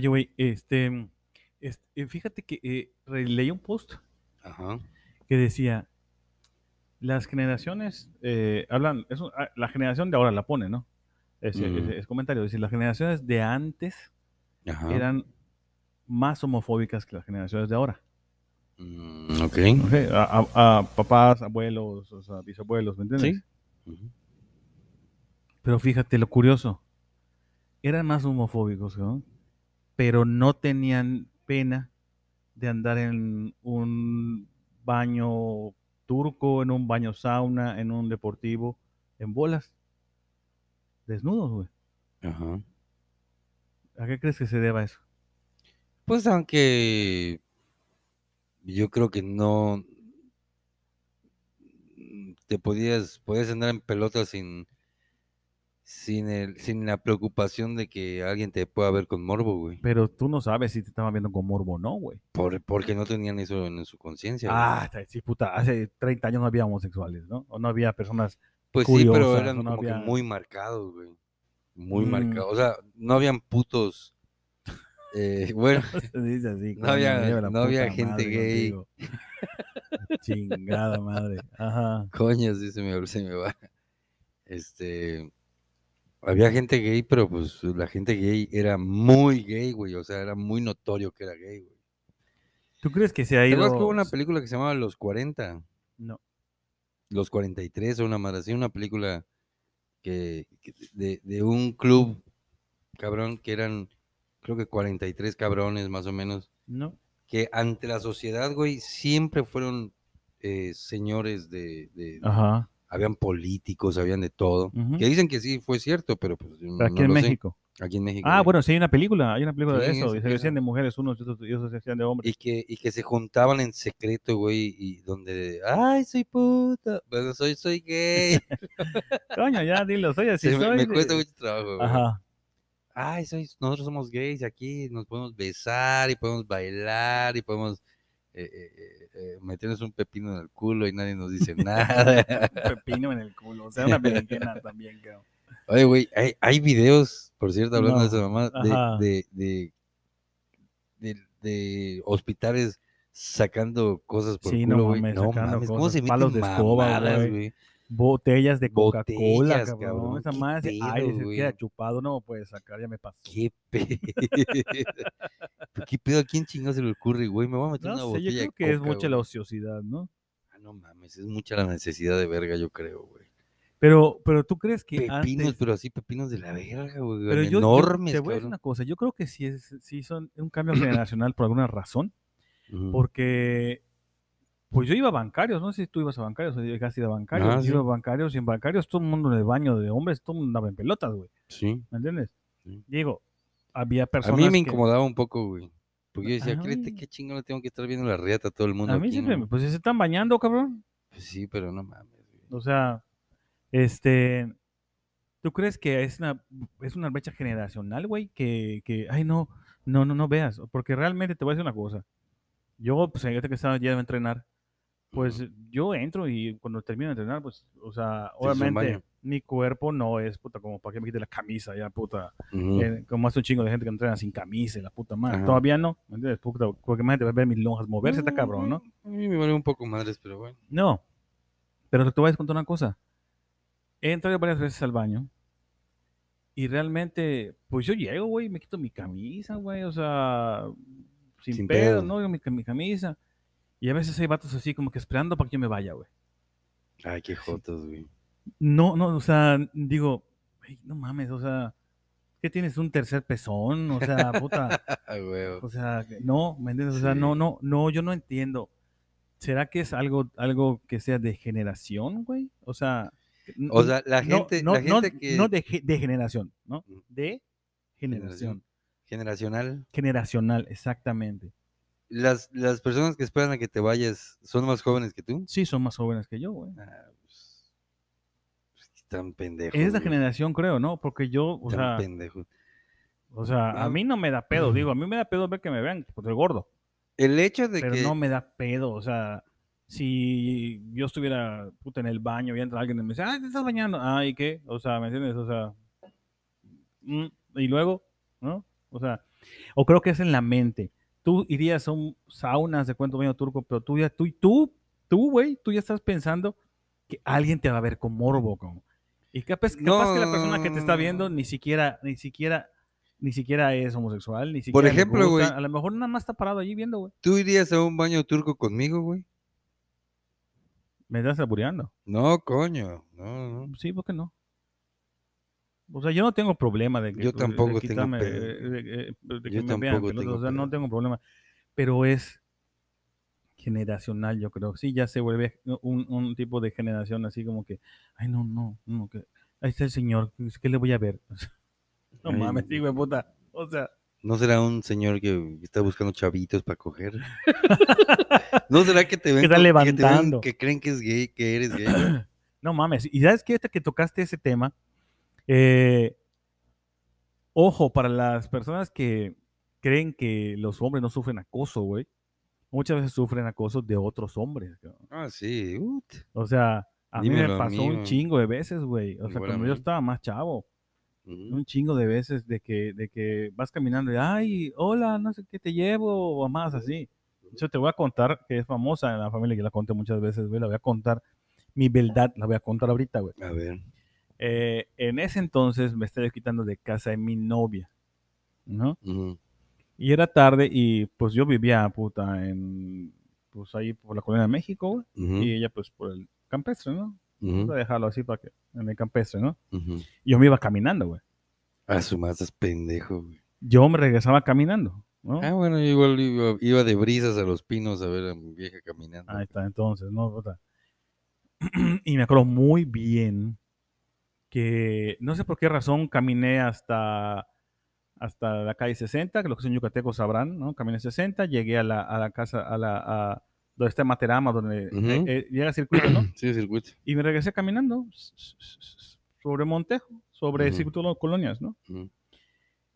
Oye, güey, este, este, fíjate que eh, leí un post Ajá. que decía, las generaciones, eh, hablan, es ah, la generación de ahora la pone, ¿no? Ese, Mm. ese- ese comentario, dice, las generaciones de antes Ajá. eran más homofóbicas que las generaciones de ahora. Mm, ok. Ok, A, a- a papás, abuelos, o sea, bisabuelos, ¿me entiendes? Sí. Pero fíjate lo curioso, eran más homofóbicos, ¿no? Pero no tenían pena de andar en un baño turco, en un baño sauna, en un deportivo, en bolas, desnudos, güey. Ajá. ¿A qué crees que se deba eso? Pues aunque yo creo que no te podías, podías andar en pelota sin, sin el, sin la preocupación de que alguien te pueda ver con morbo, güey. Pero tú no sabes si te estaban viendo con morbo o no, güey. Por, porque no tenían eso en su conciencia. güey. Ah, sí, puta, hace 30 años no había homosexuales, ¿no? O no había personas pues sí, pero eran no como que muy marcados, güey. Muy Mm. marcados. O sea, no habían putos. eh, bueno, Se dice así. No había- no había gente gay. Chingada madre. Ajá. coño, sí se me, se me va. Este. Había gente gay, pero pues la gente gay era muy gay, güey. O sea, era muy notorio que era gay, güey. ¿Tú crees que se ha ¿Te ido? que hubo una película que se llamaba Los 40? No. Los 43 o una madre así, una película que, que de, de un club cabrón que eran creo que 43 cabrones más o menos No. que ante la sociedad, güey, siempre fueron eh, señores de, de- Ajá. Habían políticos, habían de todo, Ujú. que dicen que sí fue cierto, pero pues Pero aquí no en lo sé. México. Aquí en México. Ah, güey. bueno, sí hay una película, hay una película de Sí, eso, esa y se decían de mujeres unos y otros, y otros se decían de hombres. y que, y que se juntaban en secreto, güey, y donde, ay, soy puta, bueno, soy, soy gay. Coño, ya dilo, soy así, me, soy. me de- cuesta mucho trabajo, güey. Ajá. ay, soy, nosotros somos gays y aquí nos podemos besar y podemos bailar y podemos meternos un pepino en el culo y nadie nos dice nada. Pepino en el culo, o sea, una berenjena también, creo. Oye, güey, hay, hay videos, por cierto, hablando de No, esa mamá, de, de, de, de- de hospitales sacando cosas por Sí, el no culo, güey. mames, No mames, ¿cómo cosas, se palos meten de escoba, mamadas, güey. Botellas de Coca-Cola, cabrón. cabrón, Esa pedo, aire se queda chupado, no lo puedes sacar, ya me pasó. ¿Qué pedo? ¿Qué pedo? ¿A quién chingado se le ocurre, güey? Me voy a meter una No sé, yo botella creo de que es mucha la ociosidad, ¿no? Ah, no mames, es mucha la necesidad de verga, yo creo, güey. Pero, pero tú crees que Pepinos, antes... pero así pepinos de la verga, güey. Pero yo, yo enormes, te voy a decir una cosa, yo creo que sí, es, sí son un cambio generacional por alguna razón, porque pues yo iba a bancarios, no sé si tú ibas a bancarios o llegaste a ir a bancarios, Ah, yo sí. iba a bancarios y en bancarios todo el mundo en el baño de hombres, todo el mundo andaba en pelotas, güey, Sí. ¿me entiendes? Sí. Digo, había A personas mí me que- incomodaba un poco, güey. Porque yo decía, Ay. créete qué chingón le tengo que estar viendo la riata a todo el mundo a mí aquí, siempre, ¿no?". me- pues se están bañando, cabrón, Pues sí, pero no mames, güey. o sea, este, ¿tú crees que es una, es una brecha generacional, güey? Que, que, ay, no, no, no, no veas, porque realmente te voy a decir una cosa, yo, pues, ahorita que estaba ya a entrenar, Pues yo entro y cuando termino de entrenar, pues, o sea, obviamente mi cuerpo no es puta como para que me quite la camisa, ya puta. Ujú. Eh, como hace un chingo de gente que entrena sin camisa y la puta madre. Ajá. Todavía no, ¿me entiendes? Puta, porque más gente va a ver mis lonjas moverse, está cabrón, ¿no? A mí me vale un poco madres, pero bueno. No. Pero te voy a contar una cosa. He entrado varias veces al baño y realmente, pues yo llego, güey, me quito mi camisa, güey, o sea, sin, Sin pedo, pedo. ¿no? Yo mi, mi camisa. Y a veces hay vatos así como que esperando para que yo me vaya, güey. Ay, qué jotos, güey. No, no, o sea, digo, "Ey, no mames, o sea, ¿qué tienes un tercer pezón? O sea, puta, o sea, no, ¿me entiendes? O sea, Sí. no, no, no, yo no entiendo. ¿Será que es algo, algo que sea de generación, güey? O sea, O sea, la gente, no, la no- gente que no de, de generación, ¿no? De generación. generacional, Generacional, exactamente. Las, las personas que esperan a que te vayas son más jóvenes que tú. Sí, son más jóvenes que yo, güey. Ah, pues, pues, están pendejos. Es la güey, generación, creo, ¿no? Porque yo, o están sea, pendejos. o sea, a No. mí no me da pedo, digo, a mí me da pedo ver que me vean, porque soy gordo. El hecho de pero que no me da pedo, o sea, si yo estuviera puta en el baño y entra alguien y me dice, ah, te estás bañando, ah, ¿y qué? O sea, ¿me entiendes? O sea, mm, y luego, ¿no? O sea, o creo que es en la mente. Tú irías a un saunas de cuento baño turco, pero tú ya, tú, tú, tú, güey, tú ya estás pensando que alguien te va a ver con morbo, como. Y capaz, capaz que la persona que te está viendo ni siquiera, ni siquiera, ni siquiera es homosexual, ni siquiera. Por ejemplo, güey. A lo mejor nada más está parado allí viendo, güey. ¿Tú irías a un baño turco conmigo, güey? Me estás albureando. No, coño. No, no. Sí, ¿por qué no? O sea, yo no tengo problema de que Yo de tampoco tengo pedo. eh, de, eh, de que Yo me vean tampoco pelotas, tengo o sea, no tengo problema. Pero es generacional, yo creo. Sí, ya se vuelve un, un tipo de generación así como que, ay, no, no, no, que ahí está el señor, ¿qué le voy a ver? no Ay, mames, sí, güey, puta. O sea, ¿No será un señor que está buscando chavitos para coger? ¿No será que te ven, está con- que, te ven- levantando. que creen que es gay, que eres gay? No mames. Y sabes que ahorita que tocaste ese tema, eh, ojo, para las personas que creen que los hombres no sufren acoso, güey, muchas veces sufren acoso de otros hombres. Ah, sí. ut. O sea, a mí me pasó un chingo de veces, güey. O sea, Igual cuando yo estaba más chavo, Ujú. un chingo de veces de que, de que vas caminando y, ay, hola, no sé qué te llevo, o más así. Yo te voy a contar, que es famosa en la familia, que la conté muchas veces, güey, la voy a contar, mi verdad, la voy a contar ahorita, güey. A ver. Eh, en ese entonces me estaba quitando de casa de mi novia, ¿no? Y era tarde y pues yo vivía, puta, en, pues ahí por la colonia de México, güey, Ujú. y ella pues por el campestre, ¿no? Voy Ujú. a dejarlo así para que, en el campestre, ¿no? Y yo me iba caminando, güey. A su más es pendejo, güey. Yo me regresaba caminando, ¿no? Ah, bueno, yo igual iba, iba de brisas a los pinos a ver a mi vieja caminando. Ahí está, entonces, ¿no? Puta. y me acuerdo muy bien que no sé por qué razón caminé hasta, hasta la calle 60, que los que son yucatecos sabrán, ¿no? Caminé 60, llegué a la, a la casa, a la, a donde está Materama, donde Ujú. eh, eh, llega el circuito, ¿no? Sí, circuito. Y me regresé caminando sobre Montejo, sobre el Ujú. circuito de las colonias, ¿no? Ujú.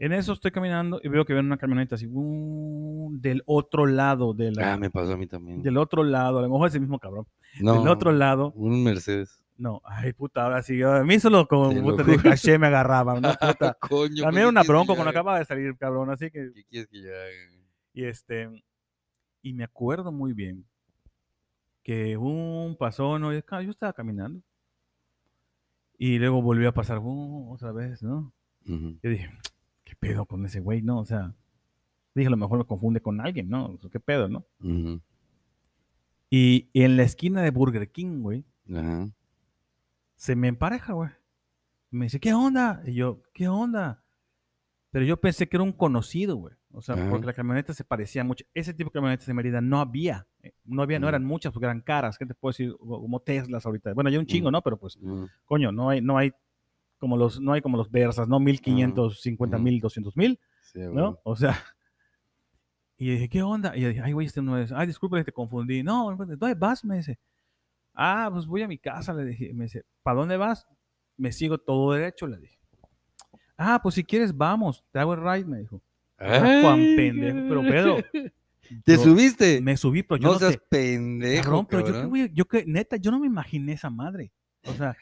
En eso estoy caminando y veo que viene una camioneta así, uh, del otro lado de la, Ah, me pasó a mí también. del otro lado, a lo mejor es el mismo cabrón, No, del otro lado, Un Mercedes. No, ay puta, ahora sí, a mí solo como Te lo puta de caché me agarraba, ¿no? Puta. Coño. También pues, era ¿qué una bronco yo cuando acaba de salir, cabrón, así que, ¿Qué quieres que yo haga? y este, y me acuerdo muy bien que un pasó, no, yo yo estaba caminando, y luego volvió a pasar, uh, otra vez, ¿no? Yo dije, ¿qué pedo con ese güey, no? O sea, dije, a lo mejor me confunde con alguien, ¿no? O sea, ¿Qué pedo, no? Y en la esquina de Burger King, güey, Ajá. Se me empareja, güey. Me dice, ¿qué onda? Y yo, ¿qué onda? Pero yo pensé que era un conocido, güey. O sea, Ajá. porque la camioneta se parecía mucho. Ese tipo de camionetas en Mérida no había. eh, No había, no Ujú. eran muchas porque eran caras. ¿Qué te puedo decir? Como Teslas ahorita. Bueno, hay un chingo, Ujú. ¿no? Pero pues, Ujú. coño, no hay, no hay como los, no hay como los Versas, ¿no? 1550 Ujú. mil, 200 mil. Sí, ¿no? bueno. O sea, y dije, ¿qué onda? Y yo dije, ay, güey, este no es. Ay, disculpe, te confundí. No, ¿dónde vas? Me dice, ah, pues voy a mi casa, le dije. Me dice, ¿para dónde vas? Me sigo todo derecho, le dije. Ah, pues si quieres, vamos, te hago el ride, me dijo. Ah, Juan pendejo, pero Pedro, ¿Te yo subiste? me subí, pero yo no no, seas te- pendejo, cabrón, pero yo, a- yo que, neta, yo no me imaginé esa madre. O sea,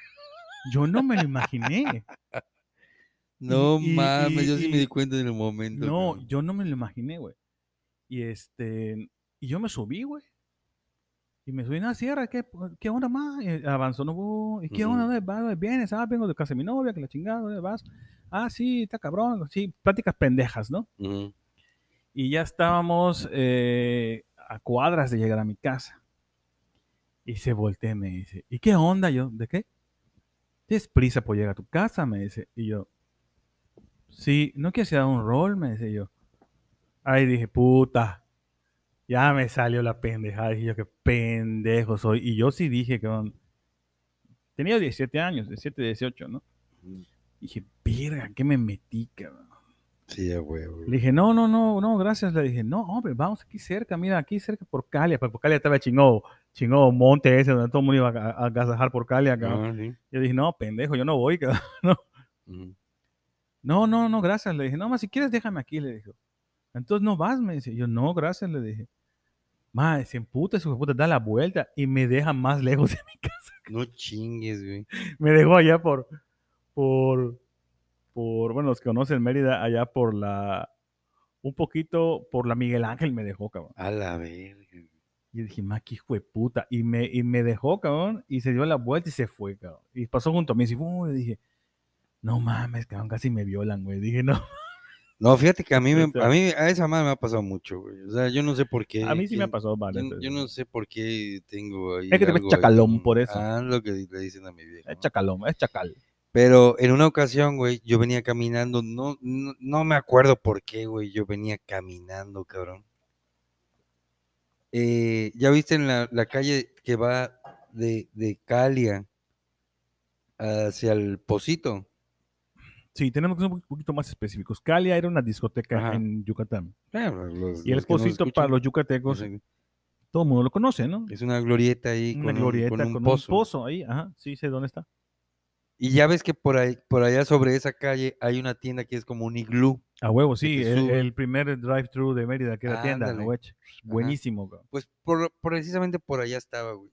yo no me lo imaginé. No y- y- mames, yo sí me di cuenta en el momento. No, cabrón. yo no me lo imaginé, güey. Y este, y yo me subí, güey. Y me subí en la sierra, ¿qué, qué onda más? Y avanzó, no, uh, ¿y qué onda? ¿Dónde vas? ¿Dónde vienes? Ah, vengo de casa de mi novia, que la chingada, ¿dónde vas? Ah, sí, está cabrón. Sí, pláticas pendejas, ¿no? Ujú. Y ya estábamos eh, a cuadras de llegar a mi casa. Y se voltea y me dice, ¿y qué onda? Yo, ¿de qué? ¿Tienes prisa por llegar a tu casa? Me dice. Y yo, sí, ¿no quieres ir a un rol? Me dice yo. Ahí dije, puta, ya me salió la pendejada. Dije yo, qué pendejo soy. Y yo sí dije que tenía 17 años, 17, 18, ¿no? Ujú. Dije, verga, ¿qué me metí, cabrón? Sí, huevo. Le dije, no, no, no, no, gracias. Le dije, no, hombre, vamos aquí cerca, mira, aquí cerca por Calia. Porque por Calia estaba chingó, chingó monte ese donde todo el mundo iba a, agasajar por Calia, cabrón. Ah, sí. Yo dije, no, pendejo, yo no voy, cabrón. Ujú. No, no, no, gracias. Le dije, no, más si quieres, déjame aquí, le dijo. Entonces no vas, me dice. Yo, no, gracias, le dije. Madre, se emputa, su puta, da la vuelta y me deja más lejos de mi casa. No chingues, güey. Me dejó allá por, por, por, bueno, los que conocen Mérida, allá por la, un poquito por la Miguel Ángel me dejó, cabrón. A la verga. Y yo dije, ma, qué hijo de puta. Y me, y me dejó, cabrón, y se dio la vuelta y se fue, cabrón. Y pasó junto a mí, y dije, no mames, cabrón, casi me violan, güey. Dije, no. No, fíjate que a mí, me, sea- a mí, a esa madre me ha pasado mucho, güey. O sea, yo no sé por qué. A mí sí me ha pasado, vale. Yo, yo no sé por qué tengo ahí. Es que te ves ahí chacalón por eso. Ah, lo que le dicen a mi viejo. Es chacalón, es chacal. Pero en una ocasión, güey, yo venía caminando, no, no, no me acuerdo por qué, güey, yo venía caminando, cabrón. Eh, ¿ya viste en la, la calle que va de, de Calia hacia el Pocito? Sí, tenemos que ser un poquito más específicos. Calia era una discoteca Ajá. en Yucatán. Los- Y el Pocito para los yucatecos, todo el mundo lo conoce, ¿no? es una glorieta ahí Una con, un- glorieta con con, un un pozo. ahí. Ajá, sí sé dónde está. Y ya ves que por ahí, por allá sobre esa calle hay una tienda que es como un iglú. A huevo, sí. El, primer drive-thru de Mérida, que era tienda, Ándale. güey. Buenísimo, güey. Pues por, precisamente por allá estaba, güey.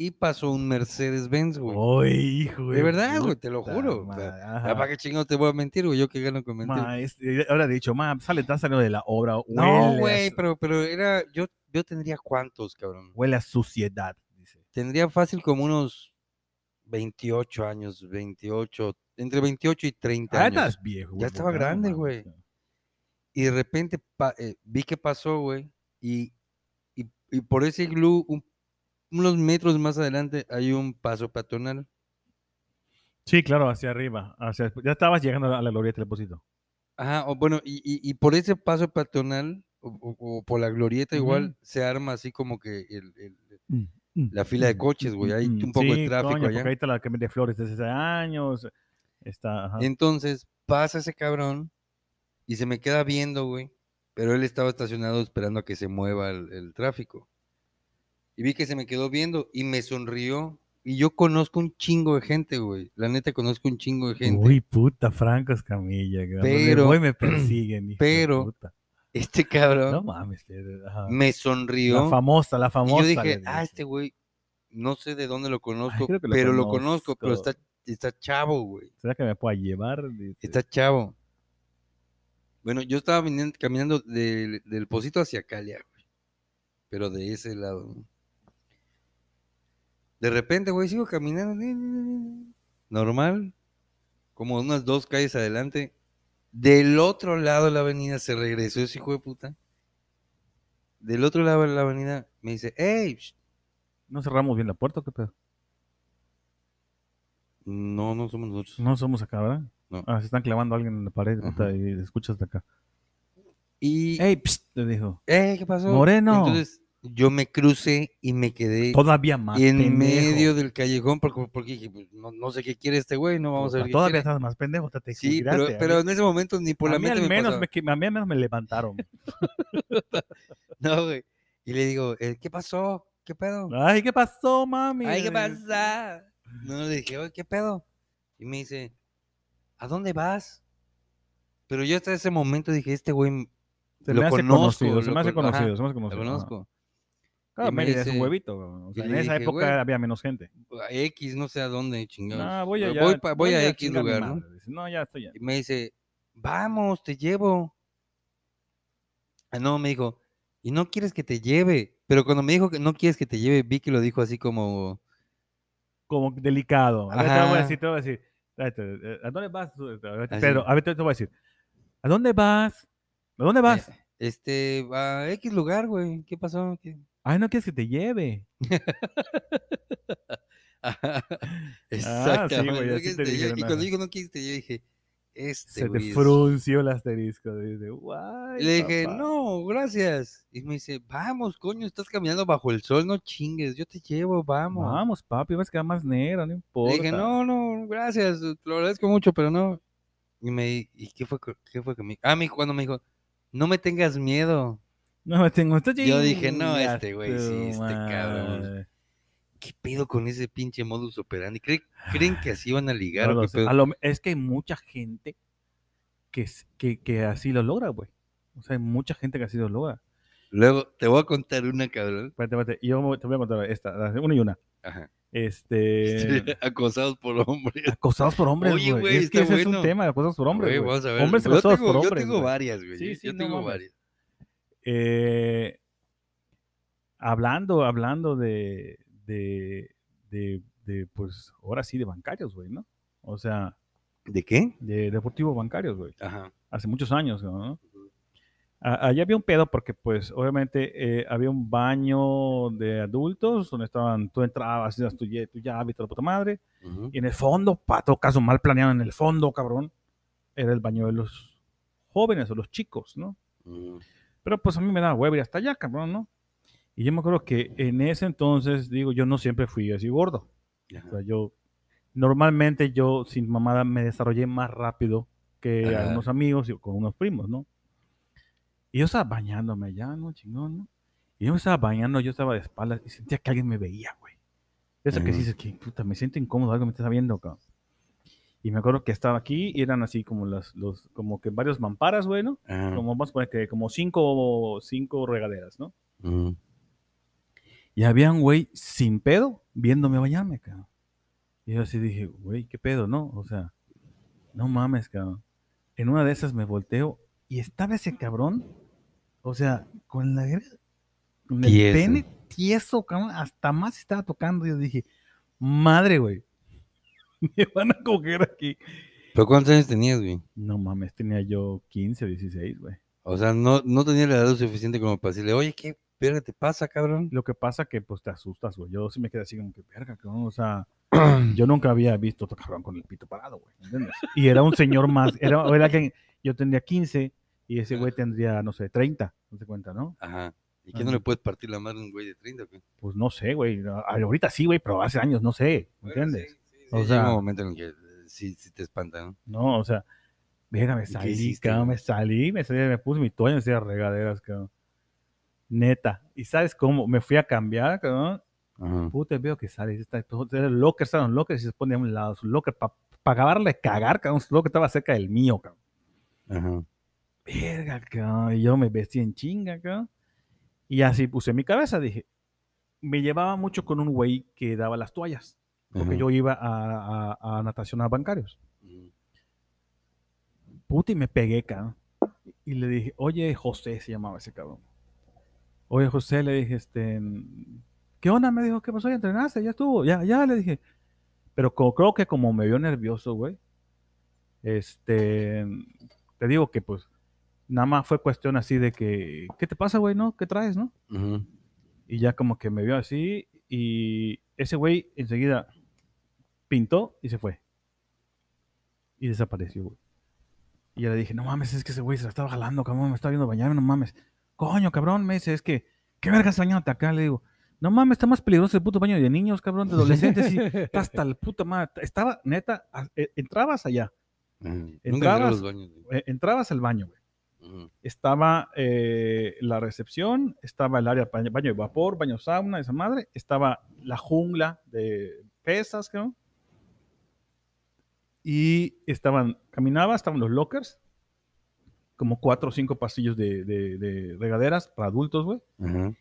Y pasó un Mercedes-Benz, güey. Hijo De verdad, güey, te lo juro. o sea. ¿Para qué chingados te voy a mentir, güey? Yo que gano con mentir. Ma, es- eh, ahora he dicho, ma, sale, está saliendo de la obra. no, huele güey, pero, pero era. Yo, yo tendría cuántos, cabrón. Huele a suciedad, dice. Tendría fácil como unos 28 años, 28, entre 28 y 30 Ah, años. estás viejo. Ya estaba grande, güey. Y de repente eh, vi que pasó, güey. Y, y, y por ese iglú, un- unos metros más adelante, hay un paso peatonal. Sí, claro, hacia arriba. Hacia, ya estabas llegando a la glorieta del depósito. Ajá, o bueno, y, y- y por ese paso peatonal, o, o- o por la glorieta igual, se arma así como que el- el- Mm, La fila de coches, güey, hay un poco de tráfico coño, allá. Ahí está la que vende flores desde hace años. Está, ajá. Entonces pasa ese cabrón y se me queda viendo, güey. Pero él estaba estacionado esperando a que se mueva el, el tráfico. Y vi que se me quedó viendo y me sonrió. Y yo conozco un chingo de gente, güey. La neta conozco un chingo de gente. Uy, puta, Franco Escamilla. Pero- voy me persiguen. pero- puta. Este cabrón No mames. ajá. me La sonrió. famosa, la y famosa. yo dije, ah, este güey, no sé de dónde lo conozco, lo pero lo conozco, pero está, está chavo, güey. ¿Será que me pueda llevar? Dice. Está chavo. Bueno, yo estaba caminando del, del Pocito hacia Calia, güey. Pero de ese lado. ¿no? De repente, güey, sigo caminando. Normal. Como unas dos calles adelante. Del otro lado de la avenida se regresó ese hijo de puta. Del otro lado de la avenida me dice, sh-". ¿No cerramos bien la puerta o qué pedo? no, no somos nosotros. No somos acá, ¿verdad? No. Ah, se están clavando a alguien en la pared puta, y escuchas de acá. Y, ¡Ey, dijo. "Eh, ¿qué pasó? Moreno. Entonces yo me crucé y me quedé Todavía más en pendejo. medio del callejón porque, porque dije, pues, no, no sé qué quiere este güey, no vamos a ver Todavía estás más pendejo. Te, Sí, pero, pero mí- en ese momento ni por a la mí mente al me menos me, que- a mí al menos me levantaron. No, güey. Y le digo, eh, ¿qué pasó? ¿Qué pedo? Ay, ¿qué pasó, mami? Ay, ¿qué pasa? No, le dije, oye, ¿qué pedo? Y me dice, ¿a dónde vas? Pero yo hasta ese momento dije, este güey Se lo me hace conozco, conocido, se lo me hace conocido, se me hace lo conocido. ajá. conozco. Claro, Mérida es un huevito. O sea, en esa dije, época "Güey". había menos gente. A X, no sé a dónde, chingados. No, voy allá. voy, pa- voy a X lugar, ¿no? ya estoy ya. Y me dice, vamos, te llevo. Ah, no, me dijo, y no quieres que te lleve. Pero cuando me dijo que no quieres que te lleve, vi que lo dijo así como, Como delicado. A ver, te voy a decir, te voy a decir. ¿A dónde vas? Pedro, a ver, te voy a decir. ¿A dónde vas? ¿A dónde vas? eh, este, a X lugar, güey. ¿Qué pasó? ¿Qué? Ay, no quieres que te lleve. Exactamente. güey, no así quieres te te lleve. dijeron, y cuando dijo no quieres que te lleve, dije, este Se te güey frunció el asterisco. Dice, guay. Le dije, papá". no, gracias. Y me dice, vamos, coño, estás caminando bajo el sol, no chingues, yo te llevo, vamos. Vamos, papi, vas a quedar más negro, no importa. Le dije, no, no, gracias, te lo agradezco mucho, pero no. Y me ¿y qué fue, qué fue que me Ah, me, cuando me dijo, no me tengas miedo. No me tengo. Yo dije, no, este güey, sí, este cabrón. ¿Qué pedo con ese pinche modus operandi? ¿Creen, ¿creen que así van a ligar? No o lo qué sé. pedo? A lo- es que hay mucha gente que, que, que así lo logra, güey. O sea, hay mucha gente que así lo logra. Luego, te voy a contar una, cabrón. Espérate, espérate. Yo te voy a contar esta, una y una. Ajá. Este, Acosados por hombres. acosados por hombres, Oye, güey. Es que ese es un tema, acosados por hombres, Güey, vamos a ver. Hombres Yo acosados tengo, por yo hombres, tengo güey. varias, güey. Sí, yo sí, yo no tengo varias. Eh, hablando, hablando de, de, de, de, pues, ahora sí, de bancarios, güey, ¿no? O sea, ¿De qué? de deportivos bancarios, güey. Ajá. Hace muchos años, ¿no? Allá había un pedo porque, pues, obviamente eh, había un baño de adultos donde estaban, tú entrabas, hacías tu, tu llave puta madre. Ujú. Y en el fondo, para todo caso, mal planeado en el fondo, cabrón, era el baño de los jóvenes o los chicos, ¿no? Ujú. Pero pues a mí me da huevo ir hasta allá, cabrón, ¿no? Y yo me acuerdo que en ese entonces, digo, yo no siempre fui así gordo. O Ajá. sea, yo, normalmente yo sin mamada me desarrollé más rápido que Ajá. algunos amigos y con unos primos, ¿no? Y yo estaba bañándome allá, ¿no? Chingón, ¿no? Y yo me estaba bañando, yo estaba de espaldas y sentía que alguien me veía, güey. Eso que dices que, puta, me siento incómodo, algo me está viendo, cabrón. Y me acuerdo que estaba aquí y eran así como las, los, como que varios mamparas, güey, ¿no? Ajá. Como vamos a poner que como cinco, cinco regaderas, ¿no? Ujú. Y había un güey sin pedo viéndome bañarme, cabrón. Y yo así dije, güey, ¿qué pedo, no? O sea, no mames, cabrón. En una de esas me volteo y estaba ese cabrón, o sea, con la con el Tieso. pene tieso, cabrón, hasta más estaba tocando. Yo dije, madre, güey, me van a coger aquí. ¿Pero cuántos años tenías, güey? No mames, tenía yo 15 o 16, güey. O sea, no, no tenía la edad suficiente como para decirle, oye, ¿qué verga te pasa, cabrón? Lo que pasa que pues te asustas, güey. Yo sí me quedé así como que, verga, cabrón, o sea, yo nunca había visto otro cabrón con el pito parado, güey. ¿entiendes? Y era un señor más, era, era que yo tendría 15 y ese güey tendría, no sé, 30, no te cuenta, ¿no? Ajá. ¿Y qué no le puedes partir la madre a un güey de 30, güey? Pues no sé, güey. A- Ahorita sí, güey, pero hace años no sé, ¿me ¿entiendes? O sea- llega un momento en el que eh, sí, sí te espanta, ¿no? No, o sea, verga, me salí, cabrón, me salí, me salí, me puse mi toalla en esas regaderas, cabrón. Neta. ¿Y sabes cómo? Me fui a cambiar, cabrón. Ajá. Puta, veo que sale. Está, todo- el locker, lockers y se pone a un lado. Su locker, para acabarle de cagar, cabrón. Su locker estaba cerca del mío, cabrón. Ajá. Verga, cabrón. Y yo me vestí en chinga, cabrón. Y así puse mi cabeza. Dije, me llevaba mucho con un güey que daba las toallas. Porque Ajá. yo iba a, a, a natación a bancarios. Puta, y me pegué, cabrón. Y le dije, oye, José se llamaba ese cabrón. Oye, José, le dije, este, ¿qué onda? Me dijo, ¿qué pasó? ¿Ya entrenaste? Ya estuvo, ya, ya, le dije. Pero co- creo que como me vio nervioso, güey, este, te digo que pues, nada más fue cuestión así de que, ¿qué te pasa, güey? ¿No? ¿Qué traes, no? Y ya como que me vio así y ese güey enseguida pintó y se fue. Y desapareció, güey. Y ya le dije, no mames, es que ese güey se la estaba jalando, cabrón, me está viendo bañarme, no mames. Coño, cabrón, me dice, es que, ¿qué vergas bañándote acá? Le digo, no mames, está más peligroso el puto baño de niños, cabrón, de adolescentes. Y está hasta el puta madre. Estaba, neta, a- eh, entrabas allá, Entrabas- los baños, güey. eh, entrabas al baño, güey. Estaba eh, la recepción, estaba el área baño, baño de vapor, baño sauna, esa madre, estaba la jungla de pesas, cabrón. Y estaban, caminaba, estaban los lockers, como cuatro o cinco pasillos de, de- de regaderas para adultos, güey. Ajá.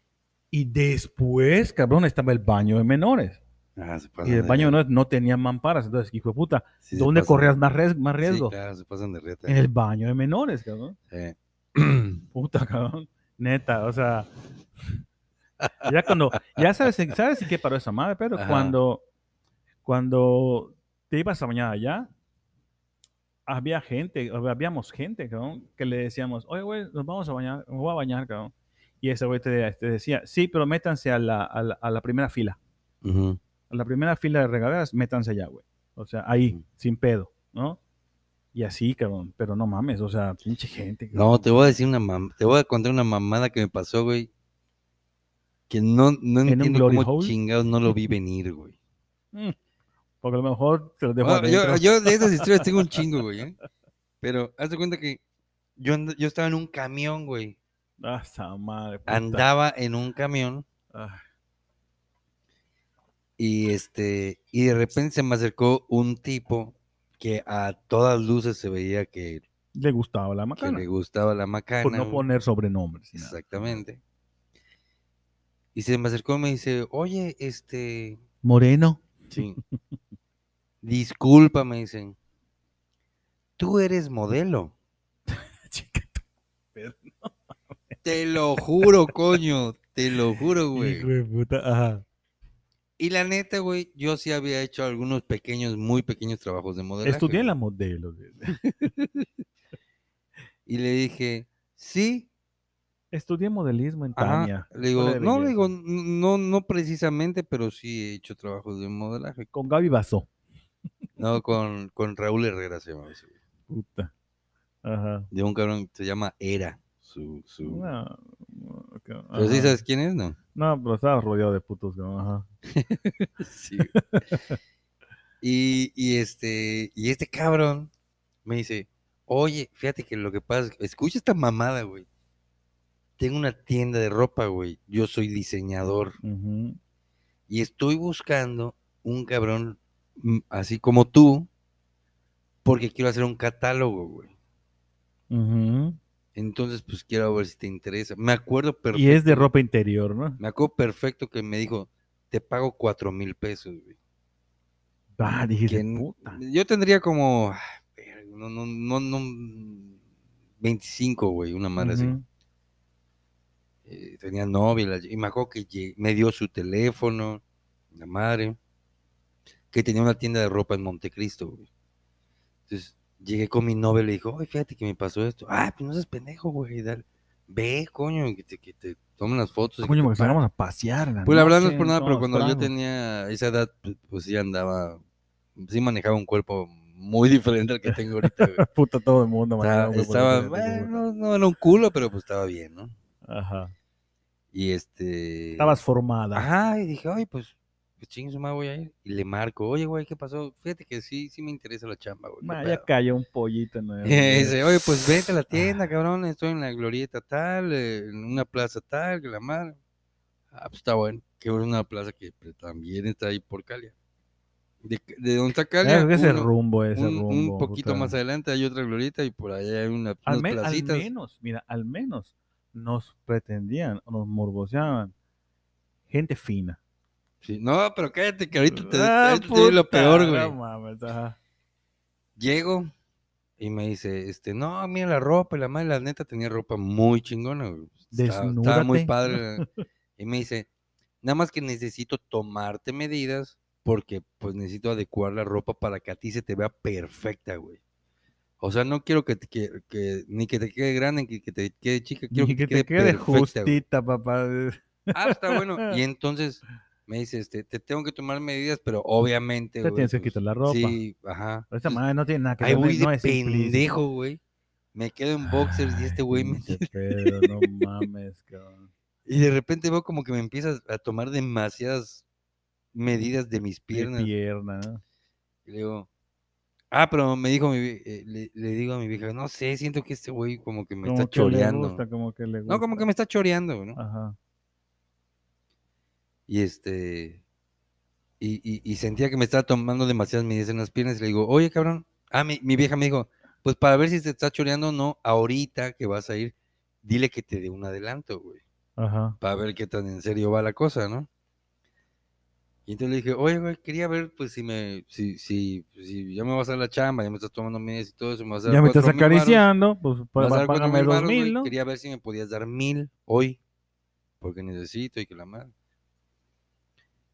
Y después, cabrón, estaba el baño de menores. Ah, se pasan Y el de- baño de menores no tenía mamparas. Entonces, hijo de puta, sí ¿dónde corrías más, res- más Sí, riesgo? claro, se pasan de reta. En el baño de menores, cabrón. Sí. Puta, cabrón. Neta, o sea. Ya cuando. Ya sabes, ¿sabes qué paró esa madre, pero Ajá. cuando. Cuando te ibas a bañar allá, había gente, habíamos gente, cabrón, que le decíamos, oye, güey, nos vamos a bañar, me voy a bañar, cabrón. Y ese güey te, te decía, sí, pero métanse a la, a la, a la primera fila. A la primera fila de regaderas, métanse allá, güey. O sea, ahí, sin pedo, ¿no? Y así, cabrón. Pero no mames, o sea, pinche gente. No, te voy a decir una mam te voy a contar una mamada que me pasó, güey. Que no, no entiendo glory cómo hole? chingados no lo vi venir, güey. Mm, Porque a lo mejor te lo dejo yo, de esas historias tengo un chingo, güey. ¿eh? Pero haz de cuenta que yo, and- yo estaba en un camión, güey. Ah, esa madre. puta. Andaba en un camión Ah, y este y de repente se me acercó un tipo que a todas luces se veía que, le gustaba la que macana. le gustaba la macana. Por no güey. poner sobrenombres. nada. Exactamente. Y se me acercó y me dice, oye, este, Moreno. Sí. Disculpa, me dicen. Tú eres modelo. Chica, Te lo juro, coño. Te lo juro, güey. hijo de puta. Ajá. Y la neta, güey, yo sí había hecho algunos pequeños, muy pequeños trabajos de modelaje. Estudié la modelo. Y le dije, sí. Estudié modelismo en. Tania. Le digo, no, le digo, no, no precisamente, pero sí he hecho trabajos de modelaje. Con Gaby Basó. No, con, con Raúl Herrera se llama ese, güey. Puta. Ajá. De un cabrón que se llama Era. Su, su... No, Pero sí sabes quién es, ¿no? No, pero estaba rodeado de putos. ¿no? Ajá. Sí. y, y este, y este cabrón me dice, oye, fíjate que lo que pasa, es que- escucha esta mamada, güey. Tengo una tienda de ropa, güey. Yo soy diseñador y estoy buscando un cabrón así como tú porque quiero hacer un catálogo, güey. Entonces, pues quiero ver si te interesa. Me acuerdo perfecto. Y es de ropa interior, ¿no? Me acuerdo perfecto que me dijo, te pago cuatro mil pesos, güey. Ah, n- puta. yo tendría como no, no, no, no, 25, güey, una madre así. Eh, tenía novia y me acuerdo que me dio su teléfono, la madre, que tenía una tienda de ropa en Montecristo, güey. Entonces llegué con mi novia y le dijo, oye, fíjate que me pasó esto. Ah, pues no seas pendejo, güey, dale. Ve, coño, que te, que te tomen las fotos. Coño, porque paguen". salgamos a pasear. la Pues la verdad no es por nada, pero cuando yo tenía esa edad, pues, pues sí andaba, sí manejaba un cuerpo muy diferente al que tengo ahorita, güey. Puta, todo el mundo. Estaba, estaba- bueno, no era un culo, pero pues estaba bien, ¿no? Ajá. Y este... Estabas formada. Ajá, y dije, oye, pues, pues chingue su madre, voy a ir. Y le marco, oye, güey, ¿qué pasó? Fíjate que sí, sí me interesa la chamba, güey. ¿qué Ma, pedo?" ya cayó un pollito. ¿no? Dice, oye, pues vete a la tienda, cabrón, estoy en la glorieta tal, eh, en una plaza tal, que la madre. Ah, pues está bueno, que es una plaza que pues, también está ahí por Calia. De, de donde está Calia, Claro ese uno- rumbo, ese un, rumbo. un poquito puta. más adelante hay otra glorieta y por allá hay una, Al, unas me- al placitas. menos, mira, al menos nos pretendían, o nos morboseaban. Gente fina. Sí, No, pero cállate que ahorita te, Ah, ahorita te lo peor, no güey. mames, ajá. Llego y me dice, este, no, mira la ropa y la madre, la neta tenía ropa muy chingona, güey. Estaba, estaba muy padre. Y me dice, nada más que necesito tomarte medidas porque pues necesito adecuar la ropa para que a ti se te vea perfecta, güey. O sea, no quiero que, te- que, que- ni que te quede grande, ni que te quede chica, quiero Y que, que te quede perfecta, güey. justita, papá. Ah, está bueno. Y entonces me dice, este, te tengo que tomar medidas, pero obviamente, Te güey, tienes que pues, quitar la ropa. Sí, ajá. Pero Entonces, madre no tiene nada que Ahí ver. voy no de es pendejo, güey. Me quedo en boxers y este güey me... Pedo, no mames, cabrón. Y de repente veo como que me empiezas a tomar demasiadas medidas de mis De piernas. pierna, ¿no? Y le digo, ah, pero me dijo mi, eh, le, le digo a mi vieja, no sé, siento que este güey como que me Como está que choreando. gusta, como que le gusta. No, como que me está choreando, ¿no? Ajá. Y este, y, y, y sentía que me estaba tomando demasiadas medidas en las piernas y le digo, oye, cabrón, ah, mi, mi vieja me dijo, pues para ver si te está choreando o no, ahorita que vas a ir, dile que te dé un adelanto, güey. Ajá. para ver qué tan en serio va la cosa, ¿no? Y entonces le dije, oye, güey, quería ver, pues, si me, si, si, si ya me vas a dar la chamba, ya me estás tomando medidas y todo eso, me vas a dar Ya me estás 4,000 varos, acariciando, pues me pa- vas a dar págame 4,000 dos varos, güey, mil, ¿no? Quería ver si me podías dar mil hoy, porque necesito y que la madre.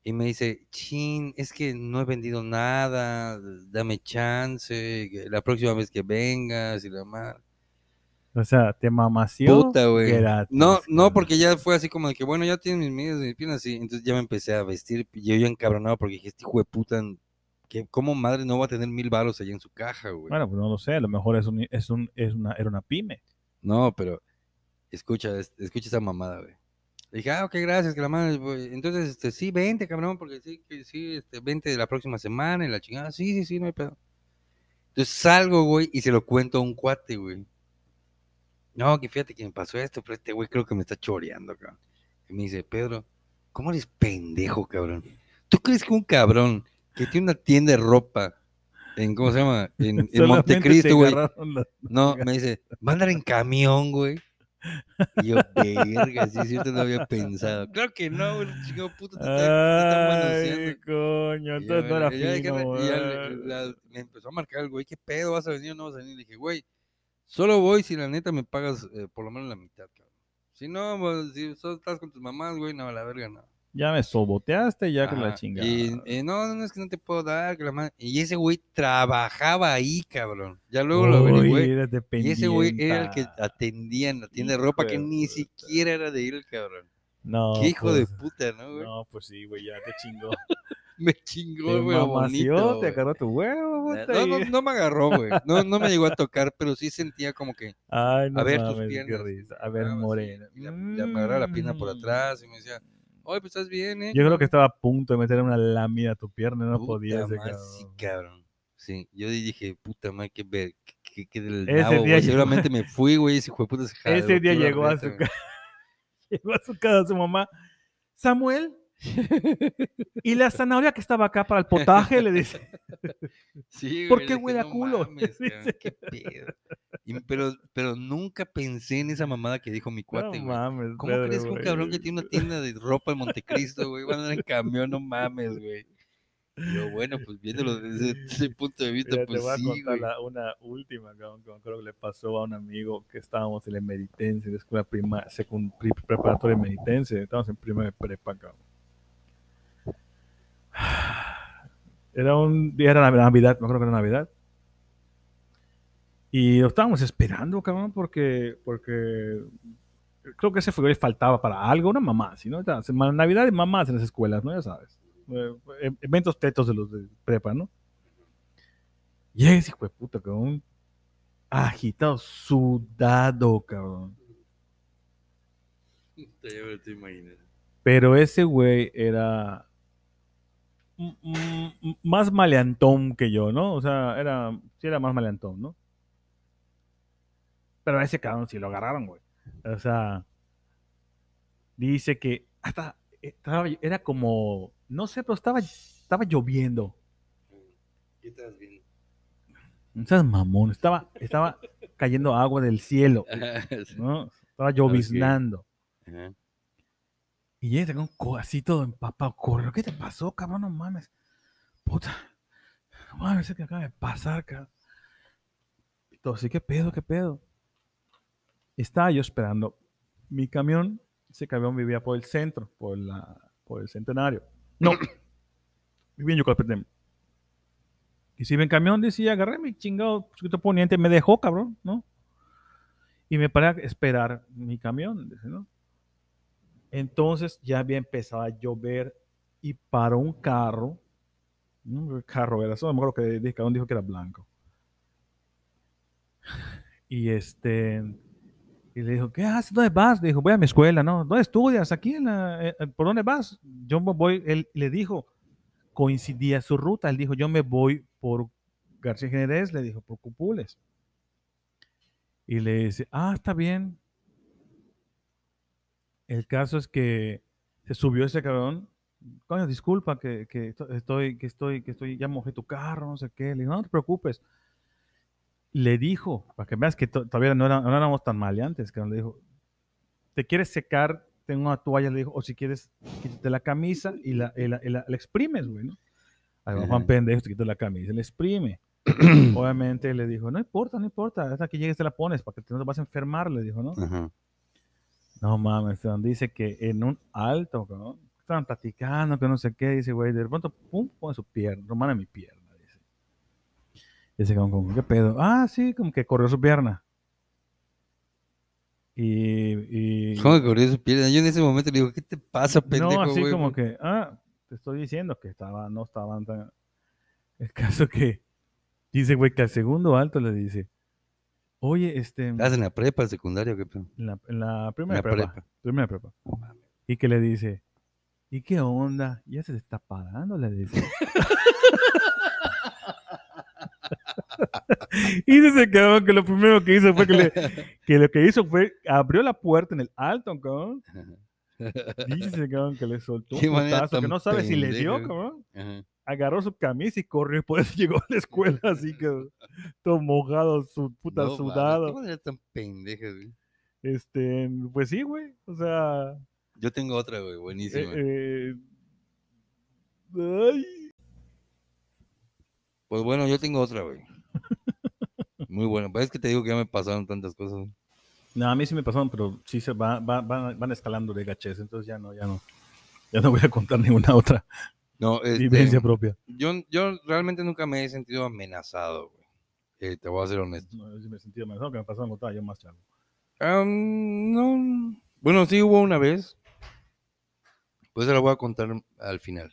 Y me dice, chin, es que no he vendido nada, dame chance, la próxima vez que vengas y la madre. O sea, te mamació Puta, güey. No, no, porque ya fue así como de que, bueno, ya tienes mis medidas de mis piernas, y entonces ya me empecé a vestir, y yo ya encabronado porque dije, este hijo de puta, que ¿cómo madre no va a tener mil baros allá en su caja, güey? Bueno, pues no lo sé, a lo mejor es, un, es, un, es una, era una pyme. No, pero escucha, es- escucha esa mamada, güey. Le dije, ah, ok, gracias, que la madre, güey. Entonces, este, sí, vente, cabrón, porque sí, que sí, este, vente la próxima semana y la chingada, sí, sí, sí, no hay pedo. Entonces salgo, güey, y se lo cuento a un cuate, güey. No, que fíjate que me pasó esto, pero este güey creo que me está choreando, cabrón. Y me dice, Pedro, ¿cómo eres pendejo, cabrón? ¿Tú crees que un cabrón que tiene una tienda de ropa en, ¿cómo se llama? En, en Montecristo, güey. No, me dice, va a andar en camión, güey. Y yo, verga, sí es cierto, no había pensado. Claro que no, güey, chingado puto, te Ay, coño, entonces ya, no era fino, me empezó a marcar el güey, ¿qué pedo? ¿Vas a venir o no vas a venir? Le dije, güey, solo voy si la neta me pagas eh, por lo menos la mitad, cabrón. Si no, pues, si solo estás con tus mamás, güey, no, la verga, no. Ya me soboteaste ya con la chingada. Y eh, no, no, es que no te puedo dar, que la madre- Y ese güey trabajaba ahí, cabrón. Ya luego lo Uy, averigüé. eres Y ese güey era el que atendía en la tienda de ropa, que ni siquiera era de él, cabrón. No, Qué hijo de pues, puta, ¿no, güey? No, pues sí, güey, ya te chingó. Me chingó, güey, bonito. te agarró tu huevo, No, no, no me agarró, güey. No, no me llegó a tocar, pero sí sentía como que, Ay, no a ver tus mames, qué piernas. A ver, Ah, morena. y la- la- me agarraba la pierna por Mm. atrás y me decía, oye, pues estás bien, ¿eh? Yo creo que estaba a punto de meter una lámina a tu pierna no Puta podía ese madre, cabrón. Sí, cabrón. Sí, yo dije, puta madre, qué ver, qué, qué, del Ese nabo, día Seguramente me fui, güey, ese hijo de puta se Ese día llegó a su casa. Llegó a su casa su mamá. Samuel. ¿Y la zanahoria que estaba acá para el potaje? Le dice. Sí, ¿Por güey, qué huele a "No culo?" mames, qué pedo. Y- pero, pero nunca pensé en esa mamada que dijo mi No cuate, güey. mames. ¿Cómo Pedro, crees que un güey. cabrón que tiene una tienda de ropa en Montecristo, güey, va a andar en camión? No mames, güey. Yo, bueno, pues viéndolo desde ese punto de vista, Mira, pues te voy a sí, contar güey. la- una última, cabrón, que me acuerdo que le pasó a un amigo que estábamos en la Emeritense, en la escuela prima, secund- preparatoria Emeritense, estábamos en primera de prepa, cabrón. Era un día, era Navidad, me acuerdo que era Navidad. Y lo estábamos esperando, cabrón, porque, porque creo que ese fue le faltaba para algo, una mamá, ¿sí? ¿no? Navidad y mamás en las escuelas, ¿no? Ya sabes. Eh, eh, eventos tetos de los de prepa, ¿no? Y ese hijo de puta, cabrón. Agitado, sudado, cabrón. Estoy imaginando. Pero ese güey era más maleantón que yo, ¿no? O sea, era, sí era más maleantón, ¿no? Pero a ese cabrón sí lo agarraron, güey. O sea, dice que hasta estaba, era como, no sé, pero estaba, estaba lloviendo. ¿Qué estás viendo? No seas mamón, estaba, estaba cayendo agua del cielo, ¿no? Estaba lloviznando. Ajá. Y ese con co- así todo empapado, corre. ¿Qué te pasó, cabrón? No mames. Puta. No mames, ¿qué acaba de pasar, cabrón? Entonces, ¿qué pedo, qué pedo? Estaba yo esperando mi camión. Ese camión vivía por el centro, por, la, por el centenario. No. vivía en Yucatán. Y si ven camión, decía, agarré mi chingado chiquito poniente, me dejó, cabrón, ¿no? Y me paré a esperar mi camión, dice, ¿no? Entonces ya había empezado a llover y paró un carro. ¿no? ¿Qué carro era? Eso me acuerdo que cabrón dijo que era blanco. Y este. Y le dijo, ¿qué haces? ¿Dónde vas? Le dijo, voy a mi escuela, ¿no? ¿Dónde estudias? ¿Aquí? En la, eh, ¿Por dónde vas? Yo me voy. Él le dijo, coincidía su ruta. Él dijo, yo me voy por García Generés, le dijo, por Cupules. Y le dice, ah, está bien. El caso es que se subió ese cabrón. Coño, disculpa que, que esto- estoy, que estoy, que estoy, ya mojé tu carro, no sé qué. Le dijo, no te preocupes. Le dijo, para que veas que to- todavía no, era- no éramos tan maleantes, que le dijo, ¿te quieres secar? Tengo una toalla, le dijo, o si quieres, quítate la camisa y la, y la, y la- la exprimes, güey, ¿no? Ahí va Juan pendejo, se quita la camisa la exprime. Obviamente le dijo, no importa, no importa, hasta que llegues te la pones, para que no te vas a enfermar, le dijo, ¿no? Ajá. No mames, dice que en un alto, estaban platicando, que no sé qué, dice, güey, de pronto, pum, pone su pierna, romana mi pierna, dice. Dice, como, como, ¿qué pedo? Ah, sí, como que corrió su pierna. Y, y ¿Cómo que corrió su pierna? Yo en ese momento le digo, ¿qué te pasa, pendejo, no, así güey? como que, ah, te estoy diciendo que estaba, no estaban tan... El caso que dice, güey, que al segundo alto le dice, oye, este, en ¿Estás en la prepa, secundaria o qué la, en la primera la prepa, prepa. primera prepa. Y que le dice, ¿y qué onda? Ya se te está parando, le dice. y dice cabrón que lo primero que hizo fue que, le- que lo que hizo fue abrió la puerta en el alto, cabrón. Dice cabrón que le soltó un putazo que no sabe si le dio, cabrón. Ajá. Agarró su camisa y corrió y por eso llegó a la escuela así que todo mojado, su puta No sudado. ¿Qué manera tan pendeja, güey? Este, pues sí, güey. O sea. Yo tengo otra, güey, eh, buenísima. eh, ay, Pues bueno, yo tengo otra, güey. Muy buena. Pues es que te digo que ya me pasaron tantas cosas. güey. No, a mí sí me pasaron, pero sí se va, va- van, van escalando de gachez, entonces ya no, ya no. Ya no voy a contar ninguna otra No, este, vivencia propia. yo, yo realmente nunca me he sentido amenazado, güey. Eh, te voy a ser honesto. No, yo sí me sentí amenazado que me pasaron estaba yo más chavo. No. Bueno, sí hubo una vez. Pues se la voy a contar al final.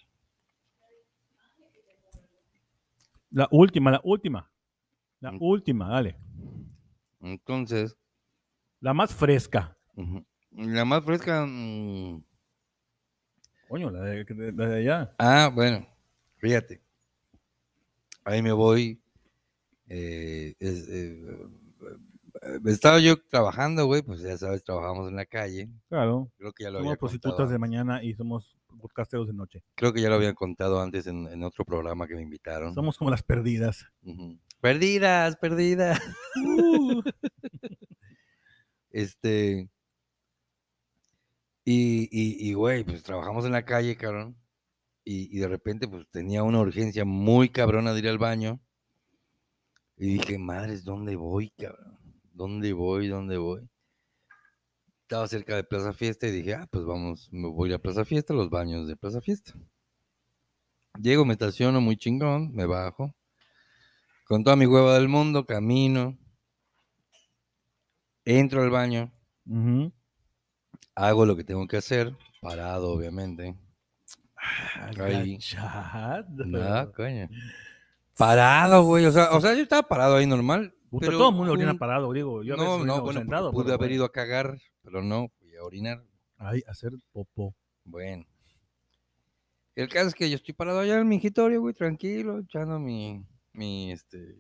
La última, la última. La Mm. última, dale. Entonces, La más fresca. la más fresca. mm, Coño, la de, de- la de allá. Ah, bueno, fíjate. Ahí me voy. eh, es- eh, eh, estaba yo trabajando, güey, pues ya sabes, trabajamos en la calle. Claro. Creo que ya lo Somos había prostitutas contado. de mañana y somos podcasteros de noche. Creo que ya lo había contado antes en, en otro programa que me invitaron. Somos como las perdidas. Perdidas, perdidas. Uh. Este. Y, y, güey, pues trabajamos en la calle, cabrón. Y, y de repente, pues tenía una urgencia muy cabrona de ir al baño. Y dije, madres, ¿dónde voy, cabrón? ¿Dónde voy? ¿Dónde voy? Estaba cerca de Plaza Fiesta y dije, ah, pues vamos, me voy a Plaza Fiesta, los baños de Plaza Fiesta. Llego, me estaciono muy chingón, me bajo. Con toda mi hueva del mundo, camino. Entro al baño, Ujú. Hago lo que tengo que hacer, parado, obviamente. Ahí. Agachado. No, coño. Parado, güey. O sea, o sea, yo estaba parado ahí normal. Puta, pero todo el mundo orina un- parado, digo. Yo a No, no, bueno, sentado, pude pero haber ido a cagar, pero no, fui a orinar. Ay, hacer popó. Bueno. El caso es que yo estoy parado allá en mi escritorio, güey, tranquilo, echando mi, mi, este,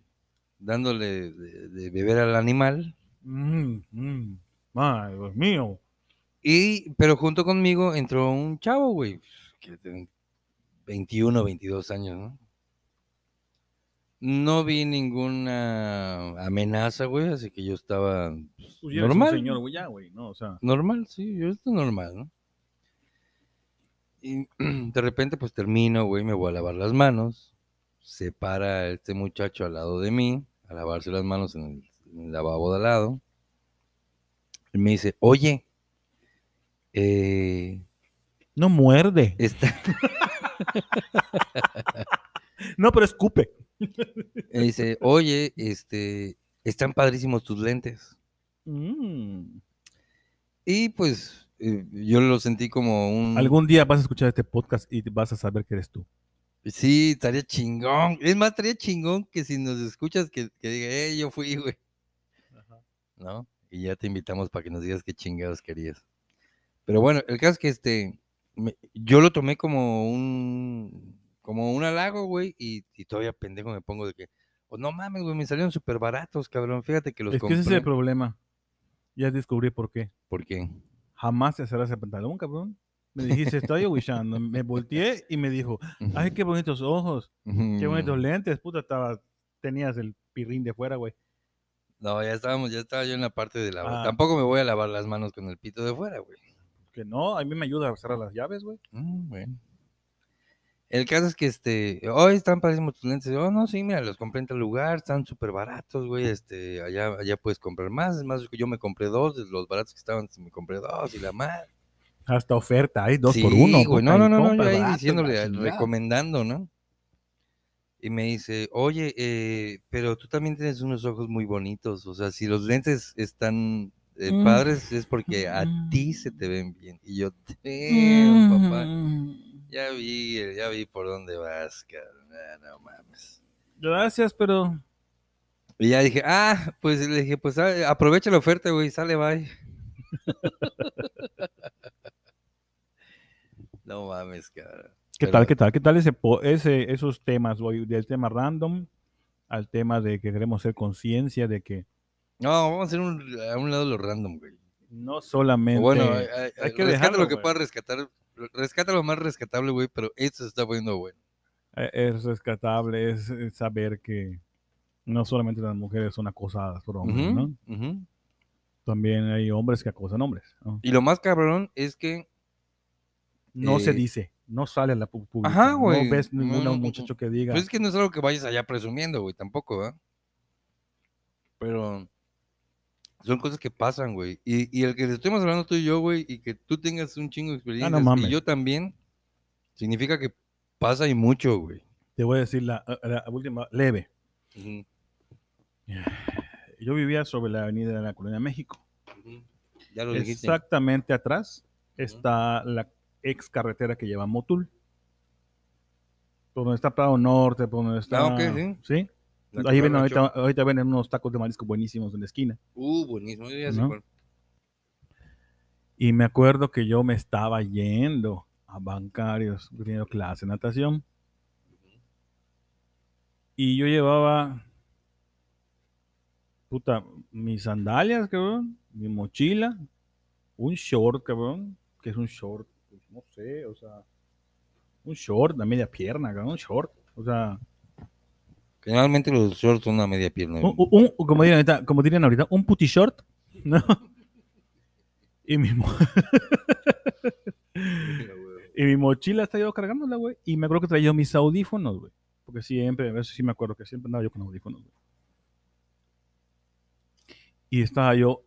dándole de, de beber al animal. Mm, mm. Ay, Dios mío. Y, pero junto conmigo entró un chavo, güey, que tiene 21, 22 años, ¿no? No vi ninguna amenaza, güey, así que yo estaba pues, Pues ya normal. señor, güey, ya, güey, ¿no? O sea, Normal, sí, yo estoy normal, ¿no? Y de repente, pues termino, güey, me voy a lavar las manos. Se para este muchacho al lado de mí, a lavarse las manos en el, en el lavabo de al lado. Y me dice, oye, eh, no muerde. está, No, pero escupe. dice, oye, este, están padrísimos tus lentes. Mm. Y pues eh, yo lo sentí como un... Algún día vas a escuchar este podcast y vas a saber que eres tú. Sí, estaría chingón. Es más, estaría chingón que si nos escuchas que, que diga, eh, yo fui, güey. ¿No? Y ya te invitamos para que nos digas qué chingados querías. Pero bueno, el caso es que este, me- yo lo tomé como un, como un halago, güey, y, y todavía pendejo me pongo de que, oh, no mames, güey, me salieron súper baratos, cabrón. Fíjate que los es que ese es el compré. problema. Ya descubrí por qué. ¿Por qué? Jamás te cerraste el pantalón, cabrón. Me dijiste, estoy wishando. Me volteé y me dijo, ay, qué bonitos ojos, qué bonitos lentes. Puta, estaba, tenías el pirrín de fuera, güey. No, ya estábamos, ya estaba yo en la parte de lavar. Ah. Tampoco me voy a lavar las manos con el pito de fuera, güey. Que no, a mí me ayuda a cerrar las llaves, güey. Mm, bueno. El caso es que este, hoy están padrísimos tus lentes. Oh, no, sí, mira, los compré en tal lugar, están súper baratos, güey. Este, allá, allá puedes comprar más. Es más, yo me compré dos, de los baratos que estaban, me compré dos y la más. Hasta oferta, hay dos sí, por uno. güey, no, no, no, no, yo ahí diciéndole, recomendando, ¿no? Y me dice, oye, eh, pero tú también tienes unos ojos muy bonitos. O sea, si los lentes están eh, Mm. padres es porque a ti se te ven bien. Y yo, "Damn, papá. Mm. Ya vi, eh, ya vi por dónde vas, cabrón. Ah, no mames. Gracias, pero Y ya dije, ah, pues le dije, pues aprovecha la oferta, güey, sale, bye. no mames, cabrón. ¿qué Pero- tal, qué tal? ¿Qué tal ese, po- ese, esos temas, güey? Del tema random al tema de que queremos ser conciencia de que No, vamos a hacer un, a un lado lo random, güey. no solamente... bueno, hay, hay- hay que rescata dejarlo, lo que güey. puedas rescatar. Rescata lo más rescatable, güey, pero esto se está poniendo bueno. eh, es rescatable, es, es saber que no solamente las mujeres son acosadas por hombres, ¿no? También hay hombres que acosan hombres. ¿no? Y lo más cabrón es que No se Eh, dice, no sale a la pública. Ajá, güey. No ves ningún No, muchacho que diga. Pues es que no es algo que vayas allá presumiendo, güey, tampoco, ¿verdad? Pero son cosas que pasan, güey. Y, y el que le estemos hablando tú y yo, güey, y que tú tengas un chingo de experiencia Ah, mames. y yo también, significa que pasa y mucho, güey. Te voy a decir la, la última, leve. Yo vivía sobre la avenida de la Colonia México. Ya lo dijiste. Exactamente atrás está la ex carretera que lleva Motul. Por donde está Prado Norte, por donde está. Ah, ok, sí. La Ahí ven, ahorita, ahorita venden unos tacos de marisco buenísimos en la esquina. Uh, buenísimo. Y me acuerdo que yo me estaba yendo a bancarios, teniendo clase de natación. Y yo llevaba, puta, mis sandalias, cabrón, mi mochila, un short, cabrón, que es un short, pues, no sé, o sea, un short, la media pierna, cabrón, un short, o sea, Generalmente los shorts son una media pierna. un, un- un- como, dirían ahorita, como dirían ahorita, un puti short, ¿no? Y mi, mo- y mi mochila estaba yo cargándola, güey, y me acuerdo que traía yo mis audífonos, güey, porque siempre, eso sí me acuerdo que siempre andaba yo con audífonos, güey. Y estaba yo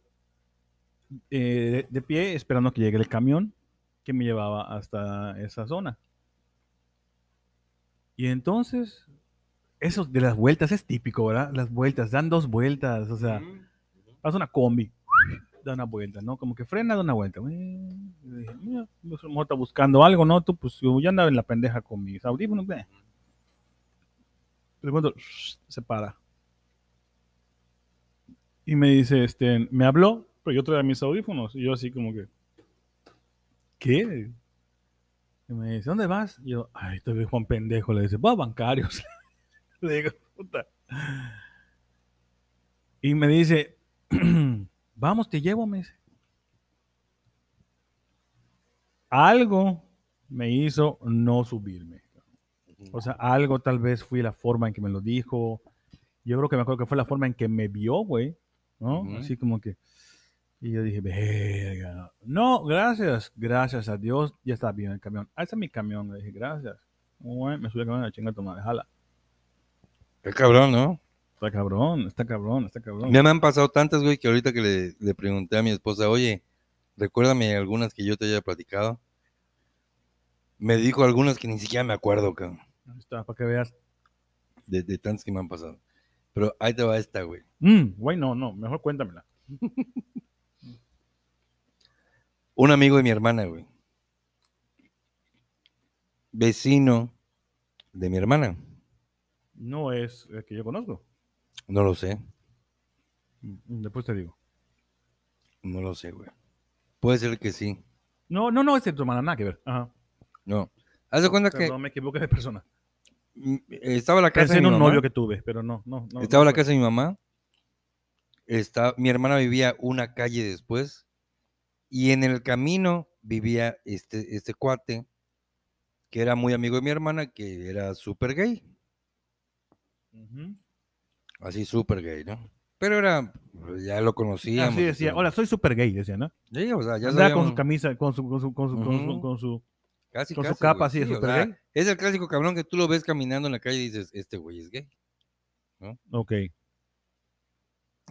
eh, de, de pie esperando que llegue el camión que me llevaba hasta esa zona. Y entonces, eso de las vueltas es típico, ¿verdad? Las vueltas, dan dos vueltas, o sea, pasa una combi, da una vuelta, ¿no? Como que frena, da una vuelta. Dije, mira, pues, a lo mejor está buscando algo, ¿no? Tú, pues yo ya andaba en la pendeja con mis audífonos, eh. De pronto, se para. Y me dice, este, me habló, pero yo traía mis audífonos. Y yo así como que, ¿qué? Y me dice, ¿dónde vas? Y yo, ay, te veo Juan pendejo. Le dice, va a bancarios. Le digo, puta. Y me dice, vamos, te llevo, me dice. Algo me hizo no subirme. O sea, algo tal vez fue la forma en que me lo dijo. Yo creo que me acuerdo que fue la forma en que me vio, güey. Así como que. Y yo dije, verga. No, gracias. Gracias a Dios. Ya está bien el camión. Ah, ese es mi camión. Le dije, gracias. Me subí al camión a chinga madre. Jala. Qué cabrón, ¿no? Está cabrón, está cabrón, está cabrón. Ya me han pasado tantas, güey, que ahorita que le, le pregunté a mi esposa, oye, recuérdame algunas que yo te haya platicado. Me dijo algunas que ni siquiera me acuerdo, cabrón, Ahí está, para que veas. de, de tantas que me han pasado. Pero ahí te va esta, güey. Mm, güey, no, no. Mejor cuéntamela. Un amigo de mi hermana, güey. Vecino de mi hermana. No es el que yo conozco. No lo sé, Después te digo. no lo sé, güey. Puede ser que sí. No, no, no, es de tu hermana, nada que ver. Ajá. No. Haz de cuenta que Perdón, me equivoqué de persona. mm, estaba la casa Pensé de en mi un mamá. novio que tuve, pero no, no. no Estaba no la casa de mi mamá. Está, mi hermana vivía una calle después. Y en el camino vivía este, este cuate, que era muy amigo de mi hermana, que era súper gay. Así súper gay, ¿no? Pero era, pues, ya lo conocíamos. Así decía, hola, soy super gay, decía, ¿no? Sí, o sea, ya con su camisa, con su, con su, con su, con su, Ujú. con su- casi, con su casi, capa así de súper sea, gay. Es el clásico cabrón que tú lo ves caminando en la calle y dices, este güey es gay. Ok.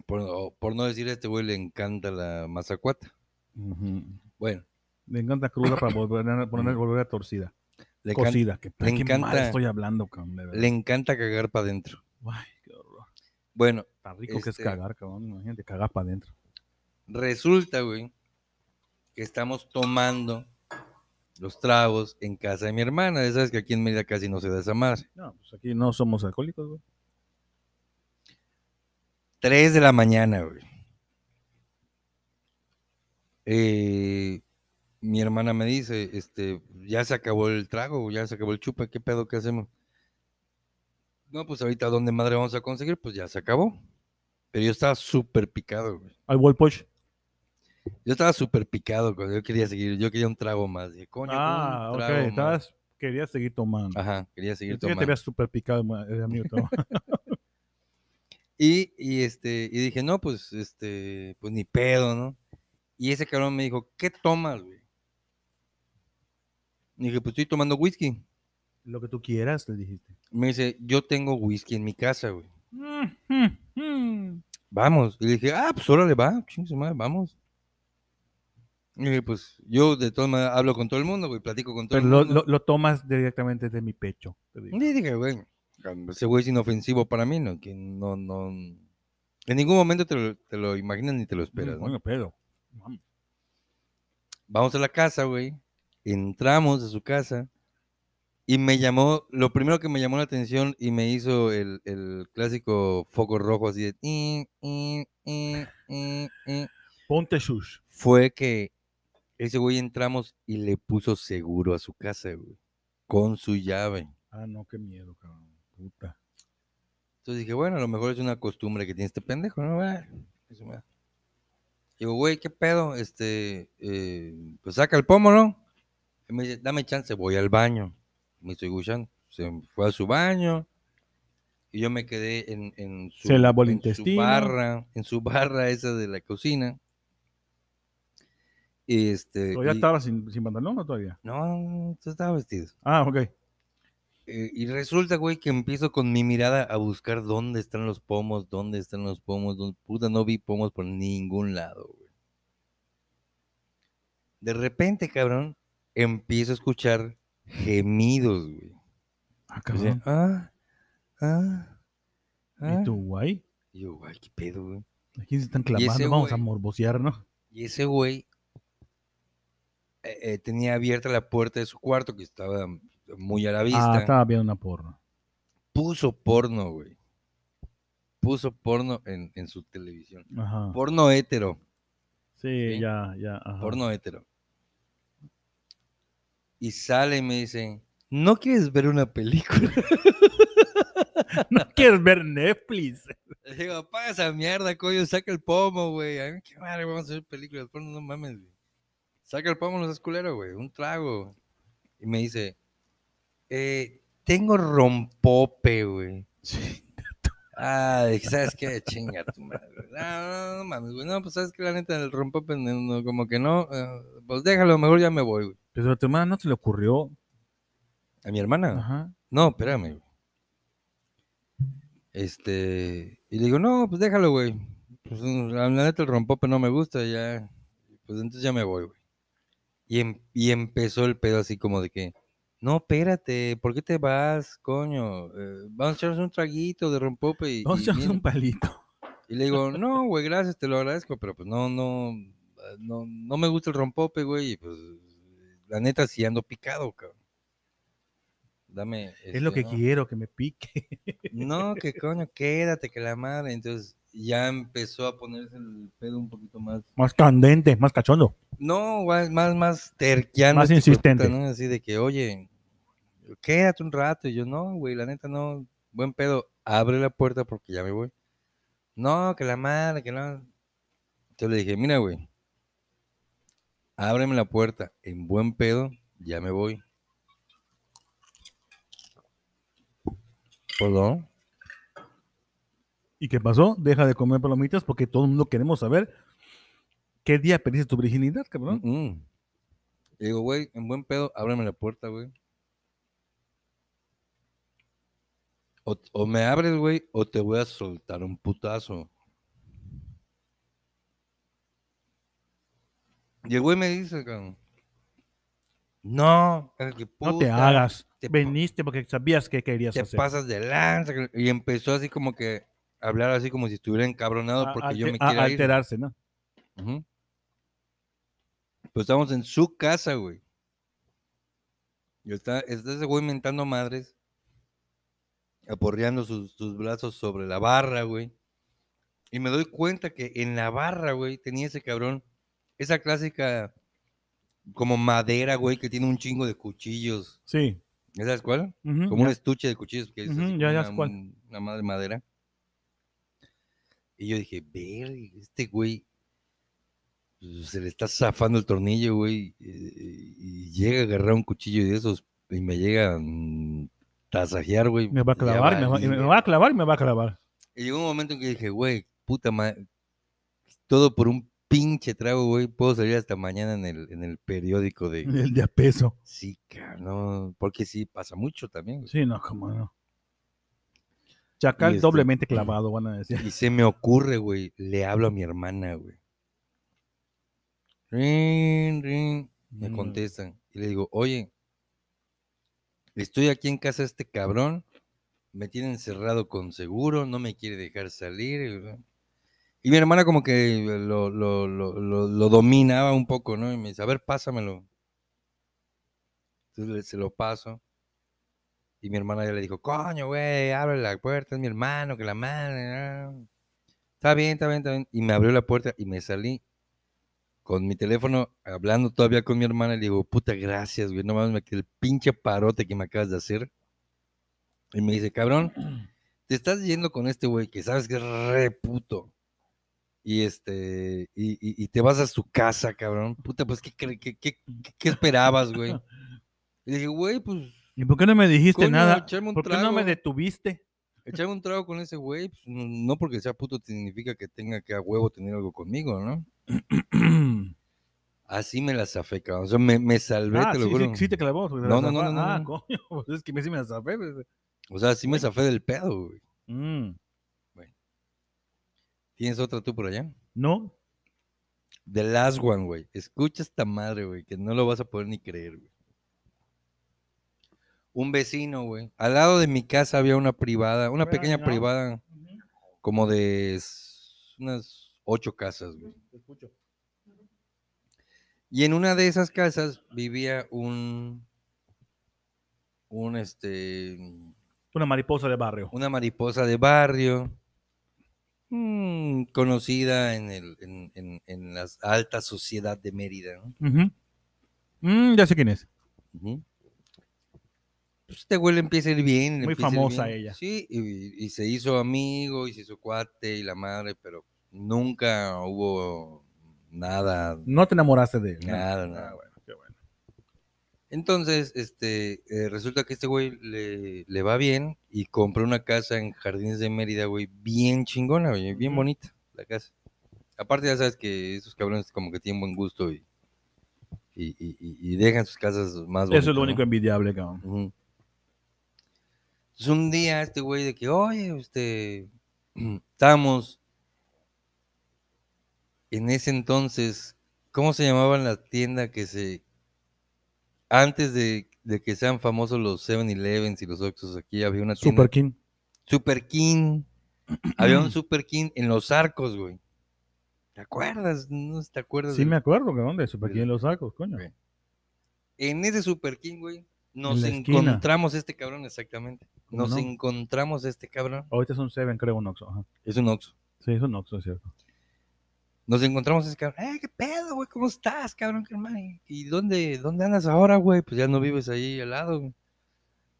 Por, no decir, a este güey le encanta la mazacuata. Ujú. Bueno, Le encanta cruda para volver a, poner, volver a torcida. Le, Cocida. Que, le qué mal encanta- estoy hablando, cabrón. le encanta cagar para adentro. Ay, qué horror. Bueno, Tan rico que es Este- cagar, cabrón. Imagínate, cagar para adentro. resulta, güey, que estamos tomando los tragos en casa de mi hermana. Ya sabes que aquí en Mérida casi no se da esa madre. No, pues aquí no somos alcohólicos, güey. 3 de la mañana, güey. Eh, mi hermana me dice, este, ya se acabó el trago, ya se acabó el chupa, ¿qué pedo que hacemos? No, pues ahorita, ¿dónde madre vamos a conseguir? Pues ya se acabó. Pero yo estaba súper picado, güey. Al Wall Push. Yo estaba súper picado cuando yo quería seguir, yo quería un trago más. Dije, coño, Ah, un ok. trago más". Estabas, querías seguir tomando. Ajá, quería seguir Pensé que te tomando. habías super picado, eh, amigo. Y, y, este, y dije, no, pues, este, pues ni pedo, ¿no? Y ese cabrón me dijo, ¿qué tomas, güey? Y dije, pues estoy tomando whisky. Lo que tú quieras, le dijiste. Me dice, yo tengo whisky en mi casa, güey. Vamos. Y le dije, ah, pues órale, va, chingue su madre, vamos. Y dije, pues yo de todas maneras hablo con todo el mundo, güey, platico con todo Pero el lo, mundo. lo- lo tomas directamente de mi pecho. te digo. Y dije, güey, ese güey es inofensivo para mí, ¿no? Que no, no. En ningún momento te lo, te lo imaginas ni te lo esperas, ¿no? Bueno, pero. vamos. Vamos a la casa, güey. Entramos a su casa. Y me llamó, lo primero que me llamó la atención y me hizo el, el clásico foco rojo así de... "In, in, in, in, in", Ponte sus. Fue que ese güey entramos y le puso seguro a su casa, güey. Con su llave. Ah, no, qué miedo, cabrón. Puta. Entonces dije, bueno, a lo mejor es una costumbre que tiene este pendejo, ¿no? Eso me da. Digo, güey, ¿qué pedo? Este, eh, pues saca el pomo, ¿no? Y me dice, dame chance, voy al baño. Me estoy escuchando. Se fue a su baño. Y yo me quedé en, en su, Se lavó el en su barra, en su barra esa de la cocina. Este. ¿Todavía y- estaba sin, sin pantalón o todavía? No, estaba vestido. Ah, ok. Eh, y resulta, güey, que empiezo con mi mirada a buscar dónde están los pomos, dónde están los pomos, dónde- puta, no vi pomos por ningún lado, güey. De repente, cabrón, empiezo a escuchar gemidos, güey. Ah, cabrón. ah, ah, ah. ¿Y tú, guay? Y yo, güey, qué pedo, güey. Aquí se están ese clamando. Vamos a güey? morbosear, ¿no? Y ese güey eh, eh, tenía abierta la puerta de su cuarto, que estaba muy a la vista. Ah, estaba viendo una porno. Puso porno, güey. Puso porno en, en su televisión. Ajá. Porno hétero. Sí, ¿sí? ya, ya. Ajá. Porno hétero. Y sale y me dice, ¿no quieres ver una película? ¿No quieres ver Netflix? Le digo, apaga esa mierda, coño, saca el pomo, güey. A mí qué madre, vamos a ver películas, porno, no mames, güey. Saca el pomo, no seas culero, güey, un trago. Y me dice, eh, tengo rompope, güey. Ah, dije, ¿sabes qué? Chinga tu madre. No, no, no mames, güey. No, pues sabes que la neta el rompope, no, como que no. eh, pues déjalo, mejor ya me voy, güey. Pero a tu hermana no se le ocurrió. ¿A mi hermana? Ajá. No, espérame. Este, y le digo, no, pues déjalo, güey. Pues la, neta el rompope no me gusta, ya. Pues entonces ya me voy, güey. Y, em- y empezó el pedo así como de que, no, espérate, ¿por qué te vas, coño? Eh, vamos a echarnos un traguito de rompope y, Vamos a echarnos bien". un palito. Y le digo, no, güey, gracias, te lo agradezco, pero pues no, no, no, no me gusta el rompope, güey, y pues la neta sí ando picado, cabrón. Dame. es lo este, que ¿no? quiero, que me pique. No, que coño, quédate, que la madre. Entonces ya empezó a ponerse el pedo un poquito más. Más candente, más cachondo. No, más, más terquiano. Más este insistente. puta, ¿no? Así de que, oye, quédate un rato. Y yo, no, güey, la neta no. Buen pedo, abre la puerta porque ya me voy. No, que la madre, que no. Entonces le dije, mira, güey, ábreme la puerta. En buen pedo, ya me voy. Perdón. ¿Y qué pasó? Deja de comer palomitas porque todo el mundo queremos saber qué día perdiste tu virginidad, cabrón. Mm, mm. Digo, güey, en buen pedo, ábreme la puerta, güey. O, o me abres, güey, o te voy a soltar un putazo. Y el güey me dice, cabrón, no, no te hagas. te Veniste porque sabías que querías te hacer. pasas de lanza. Y empezó así como que a hablar así como si estuviera encabronado A- porque yo me ir. alterarse, ¿no? Pues estamos en su casa, güey. Y está, está ese güey mentando madres, aporreando sus, sus brazos sobre la barra, güey. Y me doy cuenta que en la barra, güey, tenía ese cabrón, esa clásica como madera, güey, que tiene un chingo de cuchillos. Sí. ¿Ya ¿Sabes cuál? Como un estuche de cuchillos que es ya, ya una, sé cuál. un- una madre madera. Y yo dije, ver, este güey pues, se le está zafando el tornillo, güey, y, y llega a agarrar un cuchillo de esos y me llega a mm, tasajear, güey. Me va a clavar, me va, y me güey. va a clavar y me va a clavar. Y llegó un momento en que dije, güey, puta madre, todo por un pinche trago, güey, puedo salir hasta mañana en el, en el periódico de... El de a peso. Sí, cabrón, porque sí, pasa mucho también. güey. Sí, no, como no. Chacal este- doblemente clavado, van a decir. Y se me ocurre, güey, le hablo a mi hermana, güey. Rin, rin, me Mm. contestan. Y le digo, oye, estoy aquí en casa de este cabrón, me tiene encerrado con seguro, no me quiere dejar salir. güey. Y mi hermana como que lo, lo, lo, lo- dominaba un poco, ¿no? Y me dice, a ver, pásamelo. Entonces se lo paso. Y mi hermana ya le dijo, coño, güey, abre la puerta, es mi hermano, que la madre. ah". Está bien, está bien, está bien. Y me abrió la puerta y me salí con mi teléfono hablando todavía con mi hermana. Y le digo, puta, gracias, güey, no mames, el pinche parote que me acabas de hacer. Y me dice, cabrón, te estás yendo con este güey que sabes que es re puto. Y este, y, y- y te vas a su casa, cabrón. Puta, pues, ¿qué, qué, qué, qué- esperabas, güey? Y dije, güey, pues, ¿Y por qué no me dijiste Coño, nada? ¿Por qué no me detuviste? echarme un trago con ese güey, pues, no, porque sea puto significa que tenga que a huevo tener algo conmigo, ¿no? Así me la zafé, cabrón. O sea, me, me salvé, ah, te lo sí, juro. sí, sí te clavó. te No, no, no, no, no, Ah, no. coño, pues es que me sí me la zafé. pues. O sea, sí me zafé del pedo, güey. Mm, ¿Tienes otra tú por allá? No, The Last One, güey. Escucha esta madre, güey, que no lo vas a poder ni creer, güey. Un vecino, güey. Al lado de mi casa había una privada, una pequeña no. privada, como de unas ocho casas, güey. te escucho. Y en una de esas casas vivía un, un este, Una mariposa de barrio. una mariposa de barrio, mm, conocida en, el, en, en, en la alta sociedad de Mérida. ¿no? Mm, ya sé quién es. Ujú. Pues este güey le empieza a ir bien. Muy famosa bien. ella. Sí, y, y se hizo amigo, y se hizo cuate y la madre, pero nunca hubo nada, No te enamoraste de él. ¿no? nada, nada. Ah, bueno, qué bueno. Entonces, este, eh, resulta que este güey le, le va bien y compró una casa en Jardines de Mérida, güey, bien chingona, güey, bien bonita la casa. Aparte ya sabes que esos cabrones como que tienen buen gusto y, y, y- dejan sus casas más bonitas. Eso es lo ¿no? único envidiable, cabrón. Entonces un día este güey de que, oye, este, estábamos en ese entonces, ¿cómo se llamaban las tiendas que se, antes de, de que sean famosos los 7-Elevens y los Oxxos, aquí había una tienda, Super King. Super King, había un Super King en Los Arcos, güey. ¿Te acuerdas? No te acuerdas. Sí del- me acuerdo, cabrón, de Super King en los sacos, coño. En ese Super King, güey, nos encontramos este cabrón, exactamente. ¿Cómo Nos no? encontramos este cabrón. Ahorita es un Seven, creo, un Oxxo. Ajá. Es un Oxxo. Sí, es un Oxxo, es cierto. Nos encontramos ese cabrón. ¡Eh, qué pedo, güey! ¿Cómo estás, cabrón? ¿Y dónde, dónde andas ahora, güey? Pues ya no vives ahí al lado, güey.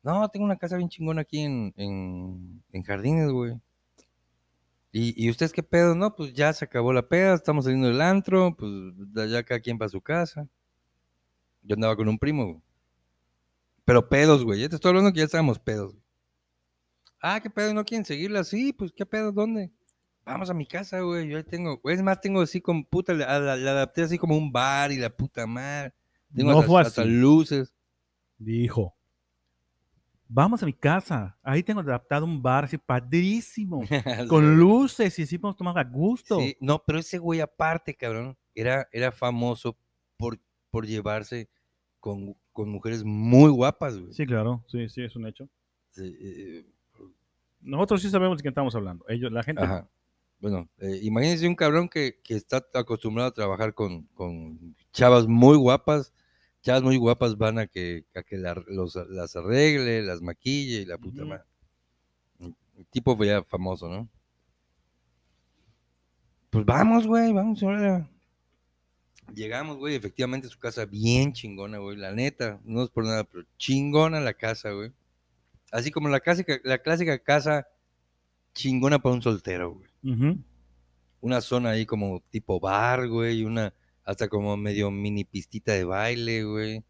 No, tengo una casa bien chingona aquí en, en, Jardines, güey. ¿Y, ¿Y ustedes qué pedo? No, pues ya se acabó la peda, estamos saliendo del antro, pues allá cada quien para su casa. Yo andaba con un primo, güey. Pero pedos, güey. Ya te estoy hablando que ya estábamos pedos, güey. Ah, ¿qué pedo? ¿No quieren seguirla? Sí, pues ¿qué pedo? ¿Dónde? Vamos a mi casa, güey. Yo ahí tengo, es más, tengo así como puta, la, la- la adapté así como un bar y la puta madre. Tengo No hasta, fue hasta así. luces. Dijo. Vamos a mi casa. Ahí tengo adaptado un bar así padrísimo. con luces y así podemos tomar a gusto. Sí, no, pero ese güey aparte, cabrón, era, era famoso por, por llevarse con, con mujeres muy guapas, güey. Sí, claro. Sí, sí, es un hecho. Sí, eh, Nosotros sí sabemos de quién estamos hablando. Ellos, la gente. Ajá. Bueno, eh, imagínense un cabrón que, que está acostumbrado a trabajar con, con chavas muy guapas. Chavas muy guapas van a que, a que la- los- las arregle, las maquille y la puta Ujú. madre. El tipo ya famoso, ¿no? Pues vamos, güey, vamos. Llegamos, güey, efectivamente su casa bien chingona, güey, la neta, no es por nada, pero chingona la casa, güey. Así como la clásica, la clásica casa chingona para un soltero, güey Ujú. una zona ahí como tipo bar, güey, una hasta como medio mini pistita de baile, güey.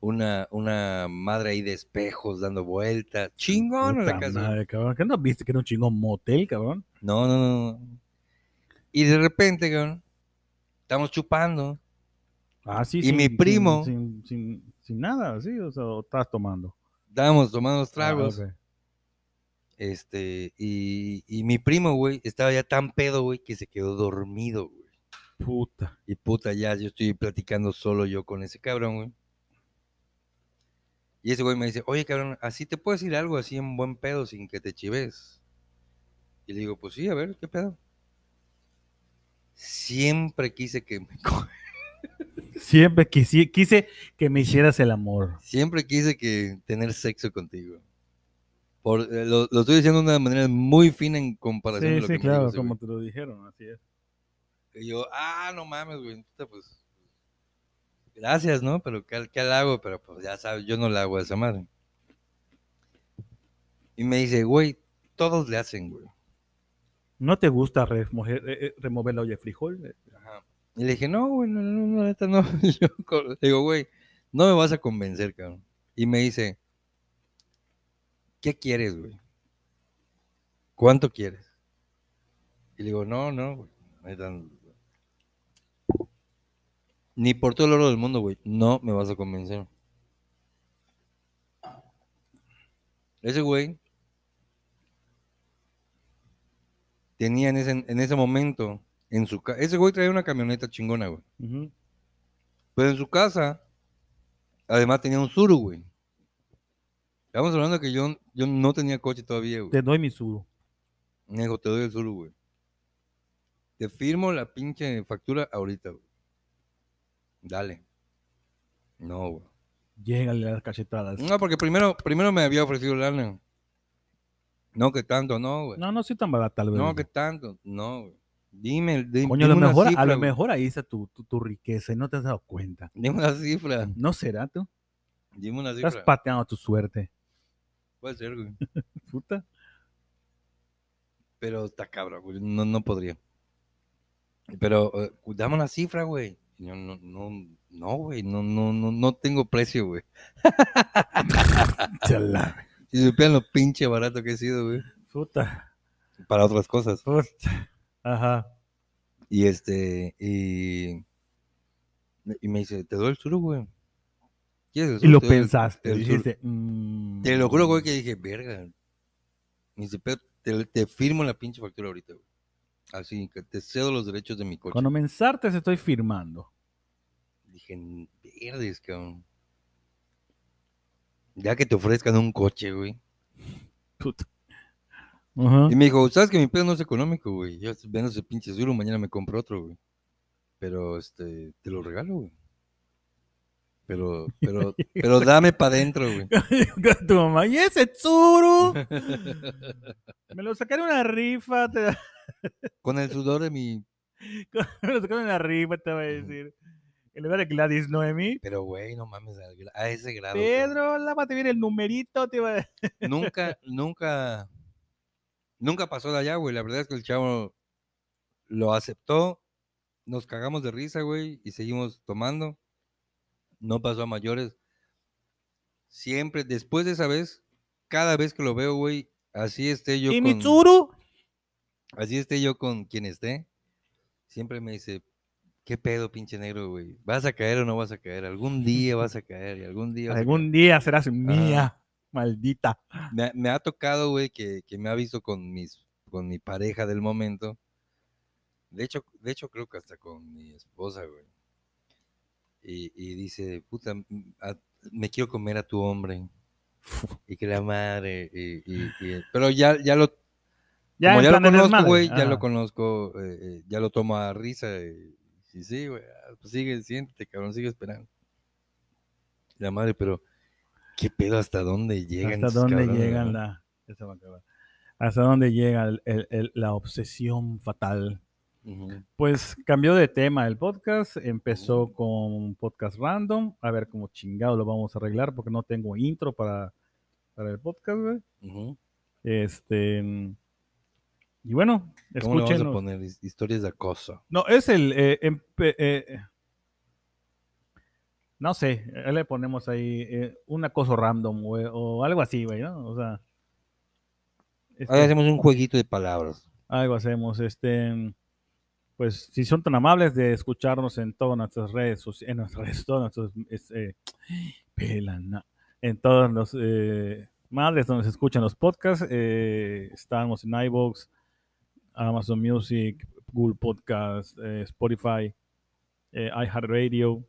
una, una madre ahí de espejos dando vueltas. Chingón la casa. madre, cabrón. ¿Qué no viste que era un chingón motel, cabrón? No, no, no. Y de repente, cabrón, estamos chupando. Ah, sí, Y sin- mi primo- Sin, sin, sin nada, sí, o sea, o estás tomando. Estábamos tomando los tragos. Ah, ok. Este, y, y mi primo, güey, estaba ya tan pedo, güey, que se quedó dormido, güey. Puta. Y puta, ya yo estoy platicando solo yo con ese cabrón, güey. Y ese güey me dice, oye, cabrón, así te puedo decir algo así en buen pedo sin que te chives. Y le digo, pues sí, a ver, ¿qué pedo? Siempre quise que me Siempre quise, quise que me hicieras el amor. siempre quise que tener sexo contigo. Por, eh, lo, lo estoy diciendo de una manera muy fina en comparación Sí, a lo sí, que me dijo claro, como güey. te lo dijeron, así es. Y yo, ah, no mames, güey, pues. Gracias, ¿no? Pero ¿qué, qué hago? Pero pues ya sabes, yo no le hago a esa madre. Y me dice, güey, todos le hacen, güey. ¿No te gusta remover, eh, eh, remover la olla de frijol? Ajá. Y le dije, no, güey, no, no, no, neta, no. Yo le digo, güey, no me vas a convencer, cabrón. Y me dice, ¿qué quieres, güey? ¿Cuánto quieres? Y le digo, no, no, güey. Ni por todo el oro del mundo, güey. No me vas a convencer. Ese güey tenía en ese, en ese momento en su casa. Ese güey traía una camioneta chingona, güey. Pero en su casa, además tenía un Zuru, güey. Estamos hablando que yo, yo no tenía coche todavía, güey. Te doy mi suru. Dijo, te doy el Zuru, güey. Te firmo la pinche factura ahorita, güey. Dale. No, güey. Llégale las cachetadas. No, porque primero, primero me había ofrecido lana. No, que tanto, no, güey. No, no soy tan barata, tal vez. No, que tanto, no, güey. Dime, di- Coño, a dime lo una mejor, cifra, a lo mejor ahí está tu, tu, tu riqueza y no te has dado cuenta. Dime una cifra. ¿No será tú? Dime una Estás cifra. pateando tu suerte. Puede ser, güey. Puta. Pero está cabrón, güey. No, no podría. Pero eh, dame una cifra, güey. Yo, no, no, no, güey. No, no, no, no tengo precio, güey. Chala. Si supieran lo pinche barato que he sido, güey. Puta. Para otras cosas. Puta. Ajá. Y este, y, y me dice, te doy el suru, güey. ¿Quieres el Y lo pensaste. dijiste, suru". mm, Te lo juro, güey, que dije, verga. Me dice, pero te, te firmo la pinche factura ahorita, güey. Así, que te cedo los derechos de mi coche. Cuando me ensartes estoy firmando. Dije, verdes, cabrón. Ya que te ofrezcan un coche, güey. Puta. Y me dijo, ¿sabes que mi pedo no es económico, güey? Yo vendo ese pinche Zuru, mañana me compro otro, güey. Pero, este, te lo regalo, güey. Pero, pero, pero dame para adentro, güey. tu mamá, ¿y ese Tsuru? Me lo sacaron una rifa. Te... Con el sudor de mi... Me lo sacaron una rifa, te voy a decir. En lugar de Gladys Noemi. Pero, güey, no mames, a, ese grado. Pedro, lávate bien el numerito. Te va. Nunca, nunca, nunca pasó de allá, güey. La verdad es que el chavo lo aceptó. Nos cagamos de risa, güey, y seguimos tomando. No pasó a mayores. Siempre, después de esa vez, cada vez que lo veo, güey, así esté yo ¿Y con... mi Tsuru? Así esté yo con quien esté, siempre me dice, ¿qué pedo, pinche negro, güey? ¿Vas a caer o no vas a caer? Algún día vas a caer y algún día Algún día serás mía, maldita. caer". Me, ha- me ha tocado, güey, que, que me ha visto con mis con mi pareja del momento. De hecho, de hecho creo que hasta con mi esposa, güey. Y, y dice, puta, a- me quiero comer a tu hombre. Y que la madre, y, y- y- pero ya, ya lo, Ya, como ya lo conozco, güey, ya lo conozco, eh, eh, ya lo tomo a risa. Y, sí, güey, ah, pues sigue, siéntate, cabrón, sigue esperando. La madre, pero, ¿qué pedo? ¿Hasta dónde llegan? ¿Hasta dónde cabrones, llegan la... ya se va a acabar. ¿Hasta dónde llega el- el- el- la obsesión fatal? Pues cambió de tema el podcast, empezó con un podcast random, a ver cómo chingado lo vamos a arreglar porque no tengo intro para, para el podcast, güey. Este, y bueno, ¿Cómo le vamos a poner? His- Historias de acoso. No, es el, eh, empe- eh, No sé, eh, le ponemos ahí eh, una cosa random, güey, o algo así, güey, ¿no? O sea. este, Ahora hacemos un jueguito de palabras. algo hacemos, este. Pues si son tan amables de escucharnos en todas nuestras redes, soci- en nuestras redes, todas nuestras, es, eh, pelana, en todos los eh, madres donde se escuchan los podcasts, eh, estamos en iVoox, Amazon Music, Google Podcast, eh, Spotify, eh, iHeartRadio.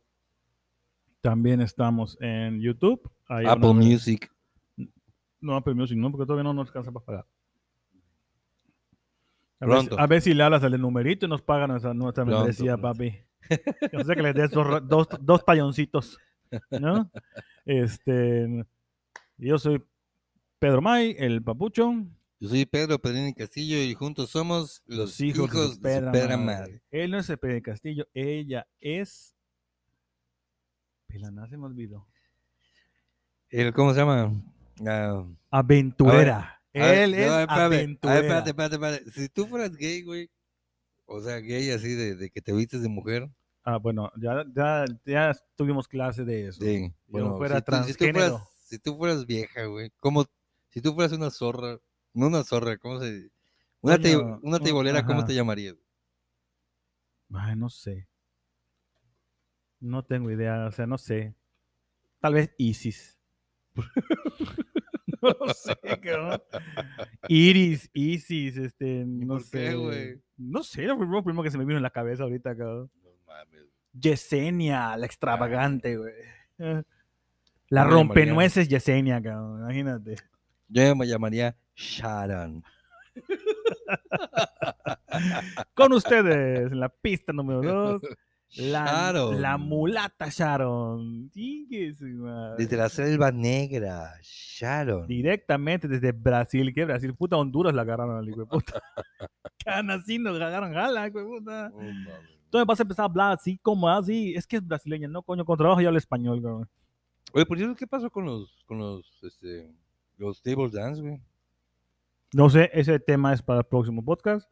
También estamos en YouTube. Hay Apple una- Music. no, Apple Music no, porque todavía no nos alcanza para pagar. A ver, si- Pronto. a ver si le hablas al de numerito y nos pagan nuestra, nuestra Pronto, membresía, pronto. papi. Yo sé que les des dos, dos, dos talloncitos, ¿no? Este, yo soy Pedro May, el papucho, Yo soy Pedro Pedrini Castillo y juntos somos los hijos, de su Pedra madre. Él no es el Pedro Castillo, ella es... Pelana, se me olvidó. El, ¿Cómo se llama? Ah, Aventurera. Él es espérate, espérate, espérate. Si tú fueras gay, güey, o sea, gay así de, de que te vistes de mujer, Ah, bueno, ya, ya, ya tuvimos clase de eso. sí. Bueno, fuera si, tú, si tú fueras, si tú fueras vieja, güey, ¿cómo? Si tú fueras una zorra, no una zorra, ¿cómo se Una, te- una un- teibolera, ¿cómo te llamarías? Ay, no sé. No tengo idea, o sea, no sé. Tal vez Isis. no lo sé, cabrón. Iris, Isis, este, no por sé. güey? No sé, lo primero, primero que se me vino en la cabeza ahorita, cabrón. No mames. Yesenia, la extravagante, güey. Eh, La Yo me llamaría- rompenueces Yesenia, cabrón, imagínate. Yo me llamaría Sharon. Con ustedes, en la pista número dos, la, Sharon. la mulata Sharon. Desde la selva negra, Sharon. Directamente desde Brasil. ¿Qué Brasil? Puta Honduras la agarraron al hijo de puta. Can así nos agarraron jala, hijo de puta. Oh. Entonces vas a empezar a hablar así como así. Es que es brasileña, ¿no? Coño, con trabajo ya hablo español, cabrón. Oye, por cierto, ¿qué pasó con los, con los, este, los table dance, güey? No sé, ese tema es para el próximo podcast.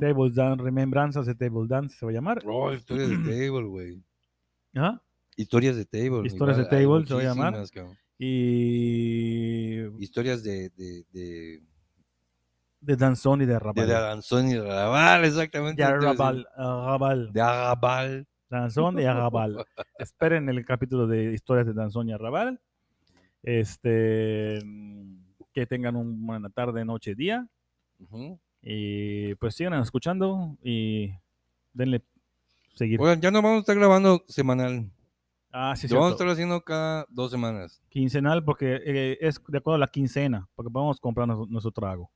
Table Dance, Remembranzas de Table Dance se va a llamar. Oh, historias de table, güey. ¿Ah? Historias de table. Historias de igual, table, se va a llamar. cabrón. Y Historias de, de, de, de danzón y de de arrabal. danzón y de arrabal, exactamente. De arrabal, arrabal. De arrabal. Danzón y arrabal. Esperen el capítulo de historias de danzón y arrabal. Este, que tengan una tarde, noche, día. Ujú. Y pues sigan escuchando y denle seguir. Oigan, ya no vamos a estar grabando semanal. Ah, sí, Lo vamos a estar haciendo cada dos semanas. Quincenal porque eh, es de acuerdo a la quincena, porque podemos comprar nuestro, nuestro trago.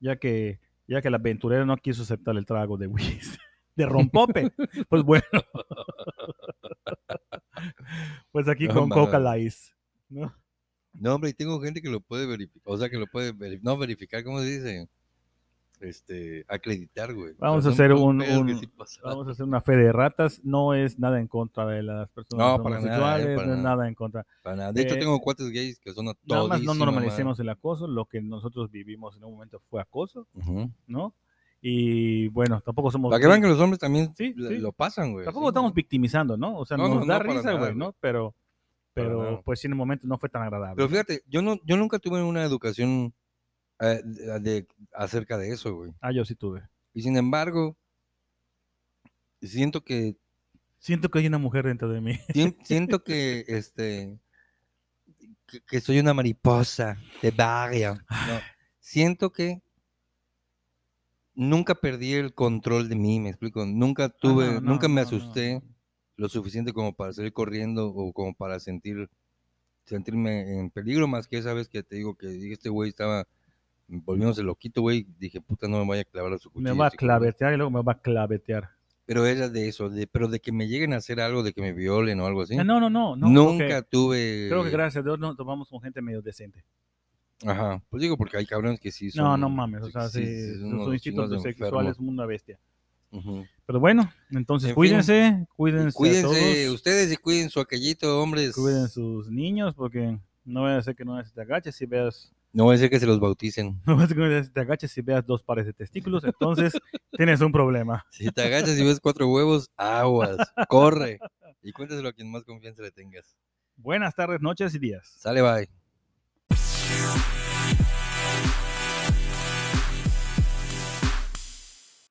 Ya que, ya que la aventurera no quiso aceptar el trago de whisky, de rompope. pues bueno. pues aquí No con Coca. Light. ¿no? No, hombre, y tengo gente que lo puede verificar. O sea, que lo puede veri- no verificar, ¿cómo se dice? Este, acreditar, güey. O sea, Vamos a hacer un- un- sí. Vamos a hacer una fe de ratas. No es nada en contra de las personas No, para nada, eh, homosexuales, para no es nada. nada en contra. Para nada. De hecho, eh, tengo cuates gays que son a Nada más no normalicemos el acoso. Lo que nosotros vivimos en un momento fue acoso, madre. Ujú. ¿no? Y bueno, tampoco somos. Para que vean que los hombres también Sí, lo- sí. lo pasan, güey. Tampoco estamos victimizando, ¿no? O sea, No, no, nos da no, para risa, nada, güey. ¿no? Pero, pero pues en el momento no fue tan agradable. Pero fíjate, yo no, yo nunca tuve una educación eh, de, de- acerca de eso, güey. Ah, yo sí tuve. Y sin embargo, siento que Siento que hay una mujer dentro de mí. Sien- siento que este que, que soy una mariposa de barrio. No, siento que nunca perdí el control de mí, me explico. Nunca tuve, Ah, no, nunca me asusté lo suficiente como para salir corriendo o como para sentir sentirme en peligro más que esa vez que te digo que este güey estaba volviéndose loquito, güey, dije, puta, no me vaya a clavar a su Me cuchillo. va a clavetear y luego me va a clavetear. Pero era de eso, de, pero de que me lleguen a hacer algo, de que me violen o algo así. Ah, No, no, no. no Nunca tuve. Creo que gracias a Dios nos tomamos con gente medio decente. Ajá. Pues digo porque hay cabrones que sí son. No, no mames. O sea, sí, sí, instintos sexuales son una bestia. Pero bueno, entonces En fin. cuídense, cuídense, Cuídense ustedes y cuiden su aquellito, hombres. cuiden sus niños porque no vaya a ser que no te agaches y veas No va a ser que se los bauticen. no ser que te agaches y veas dos pares de testículos, entonces tienes un problema. Si te agachas y ves cuatro huevos, aguas, corre. Y cuéntaselo a quien más confianza le tengas. Buenas tardes, noches y días. Sale, bye.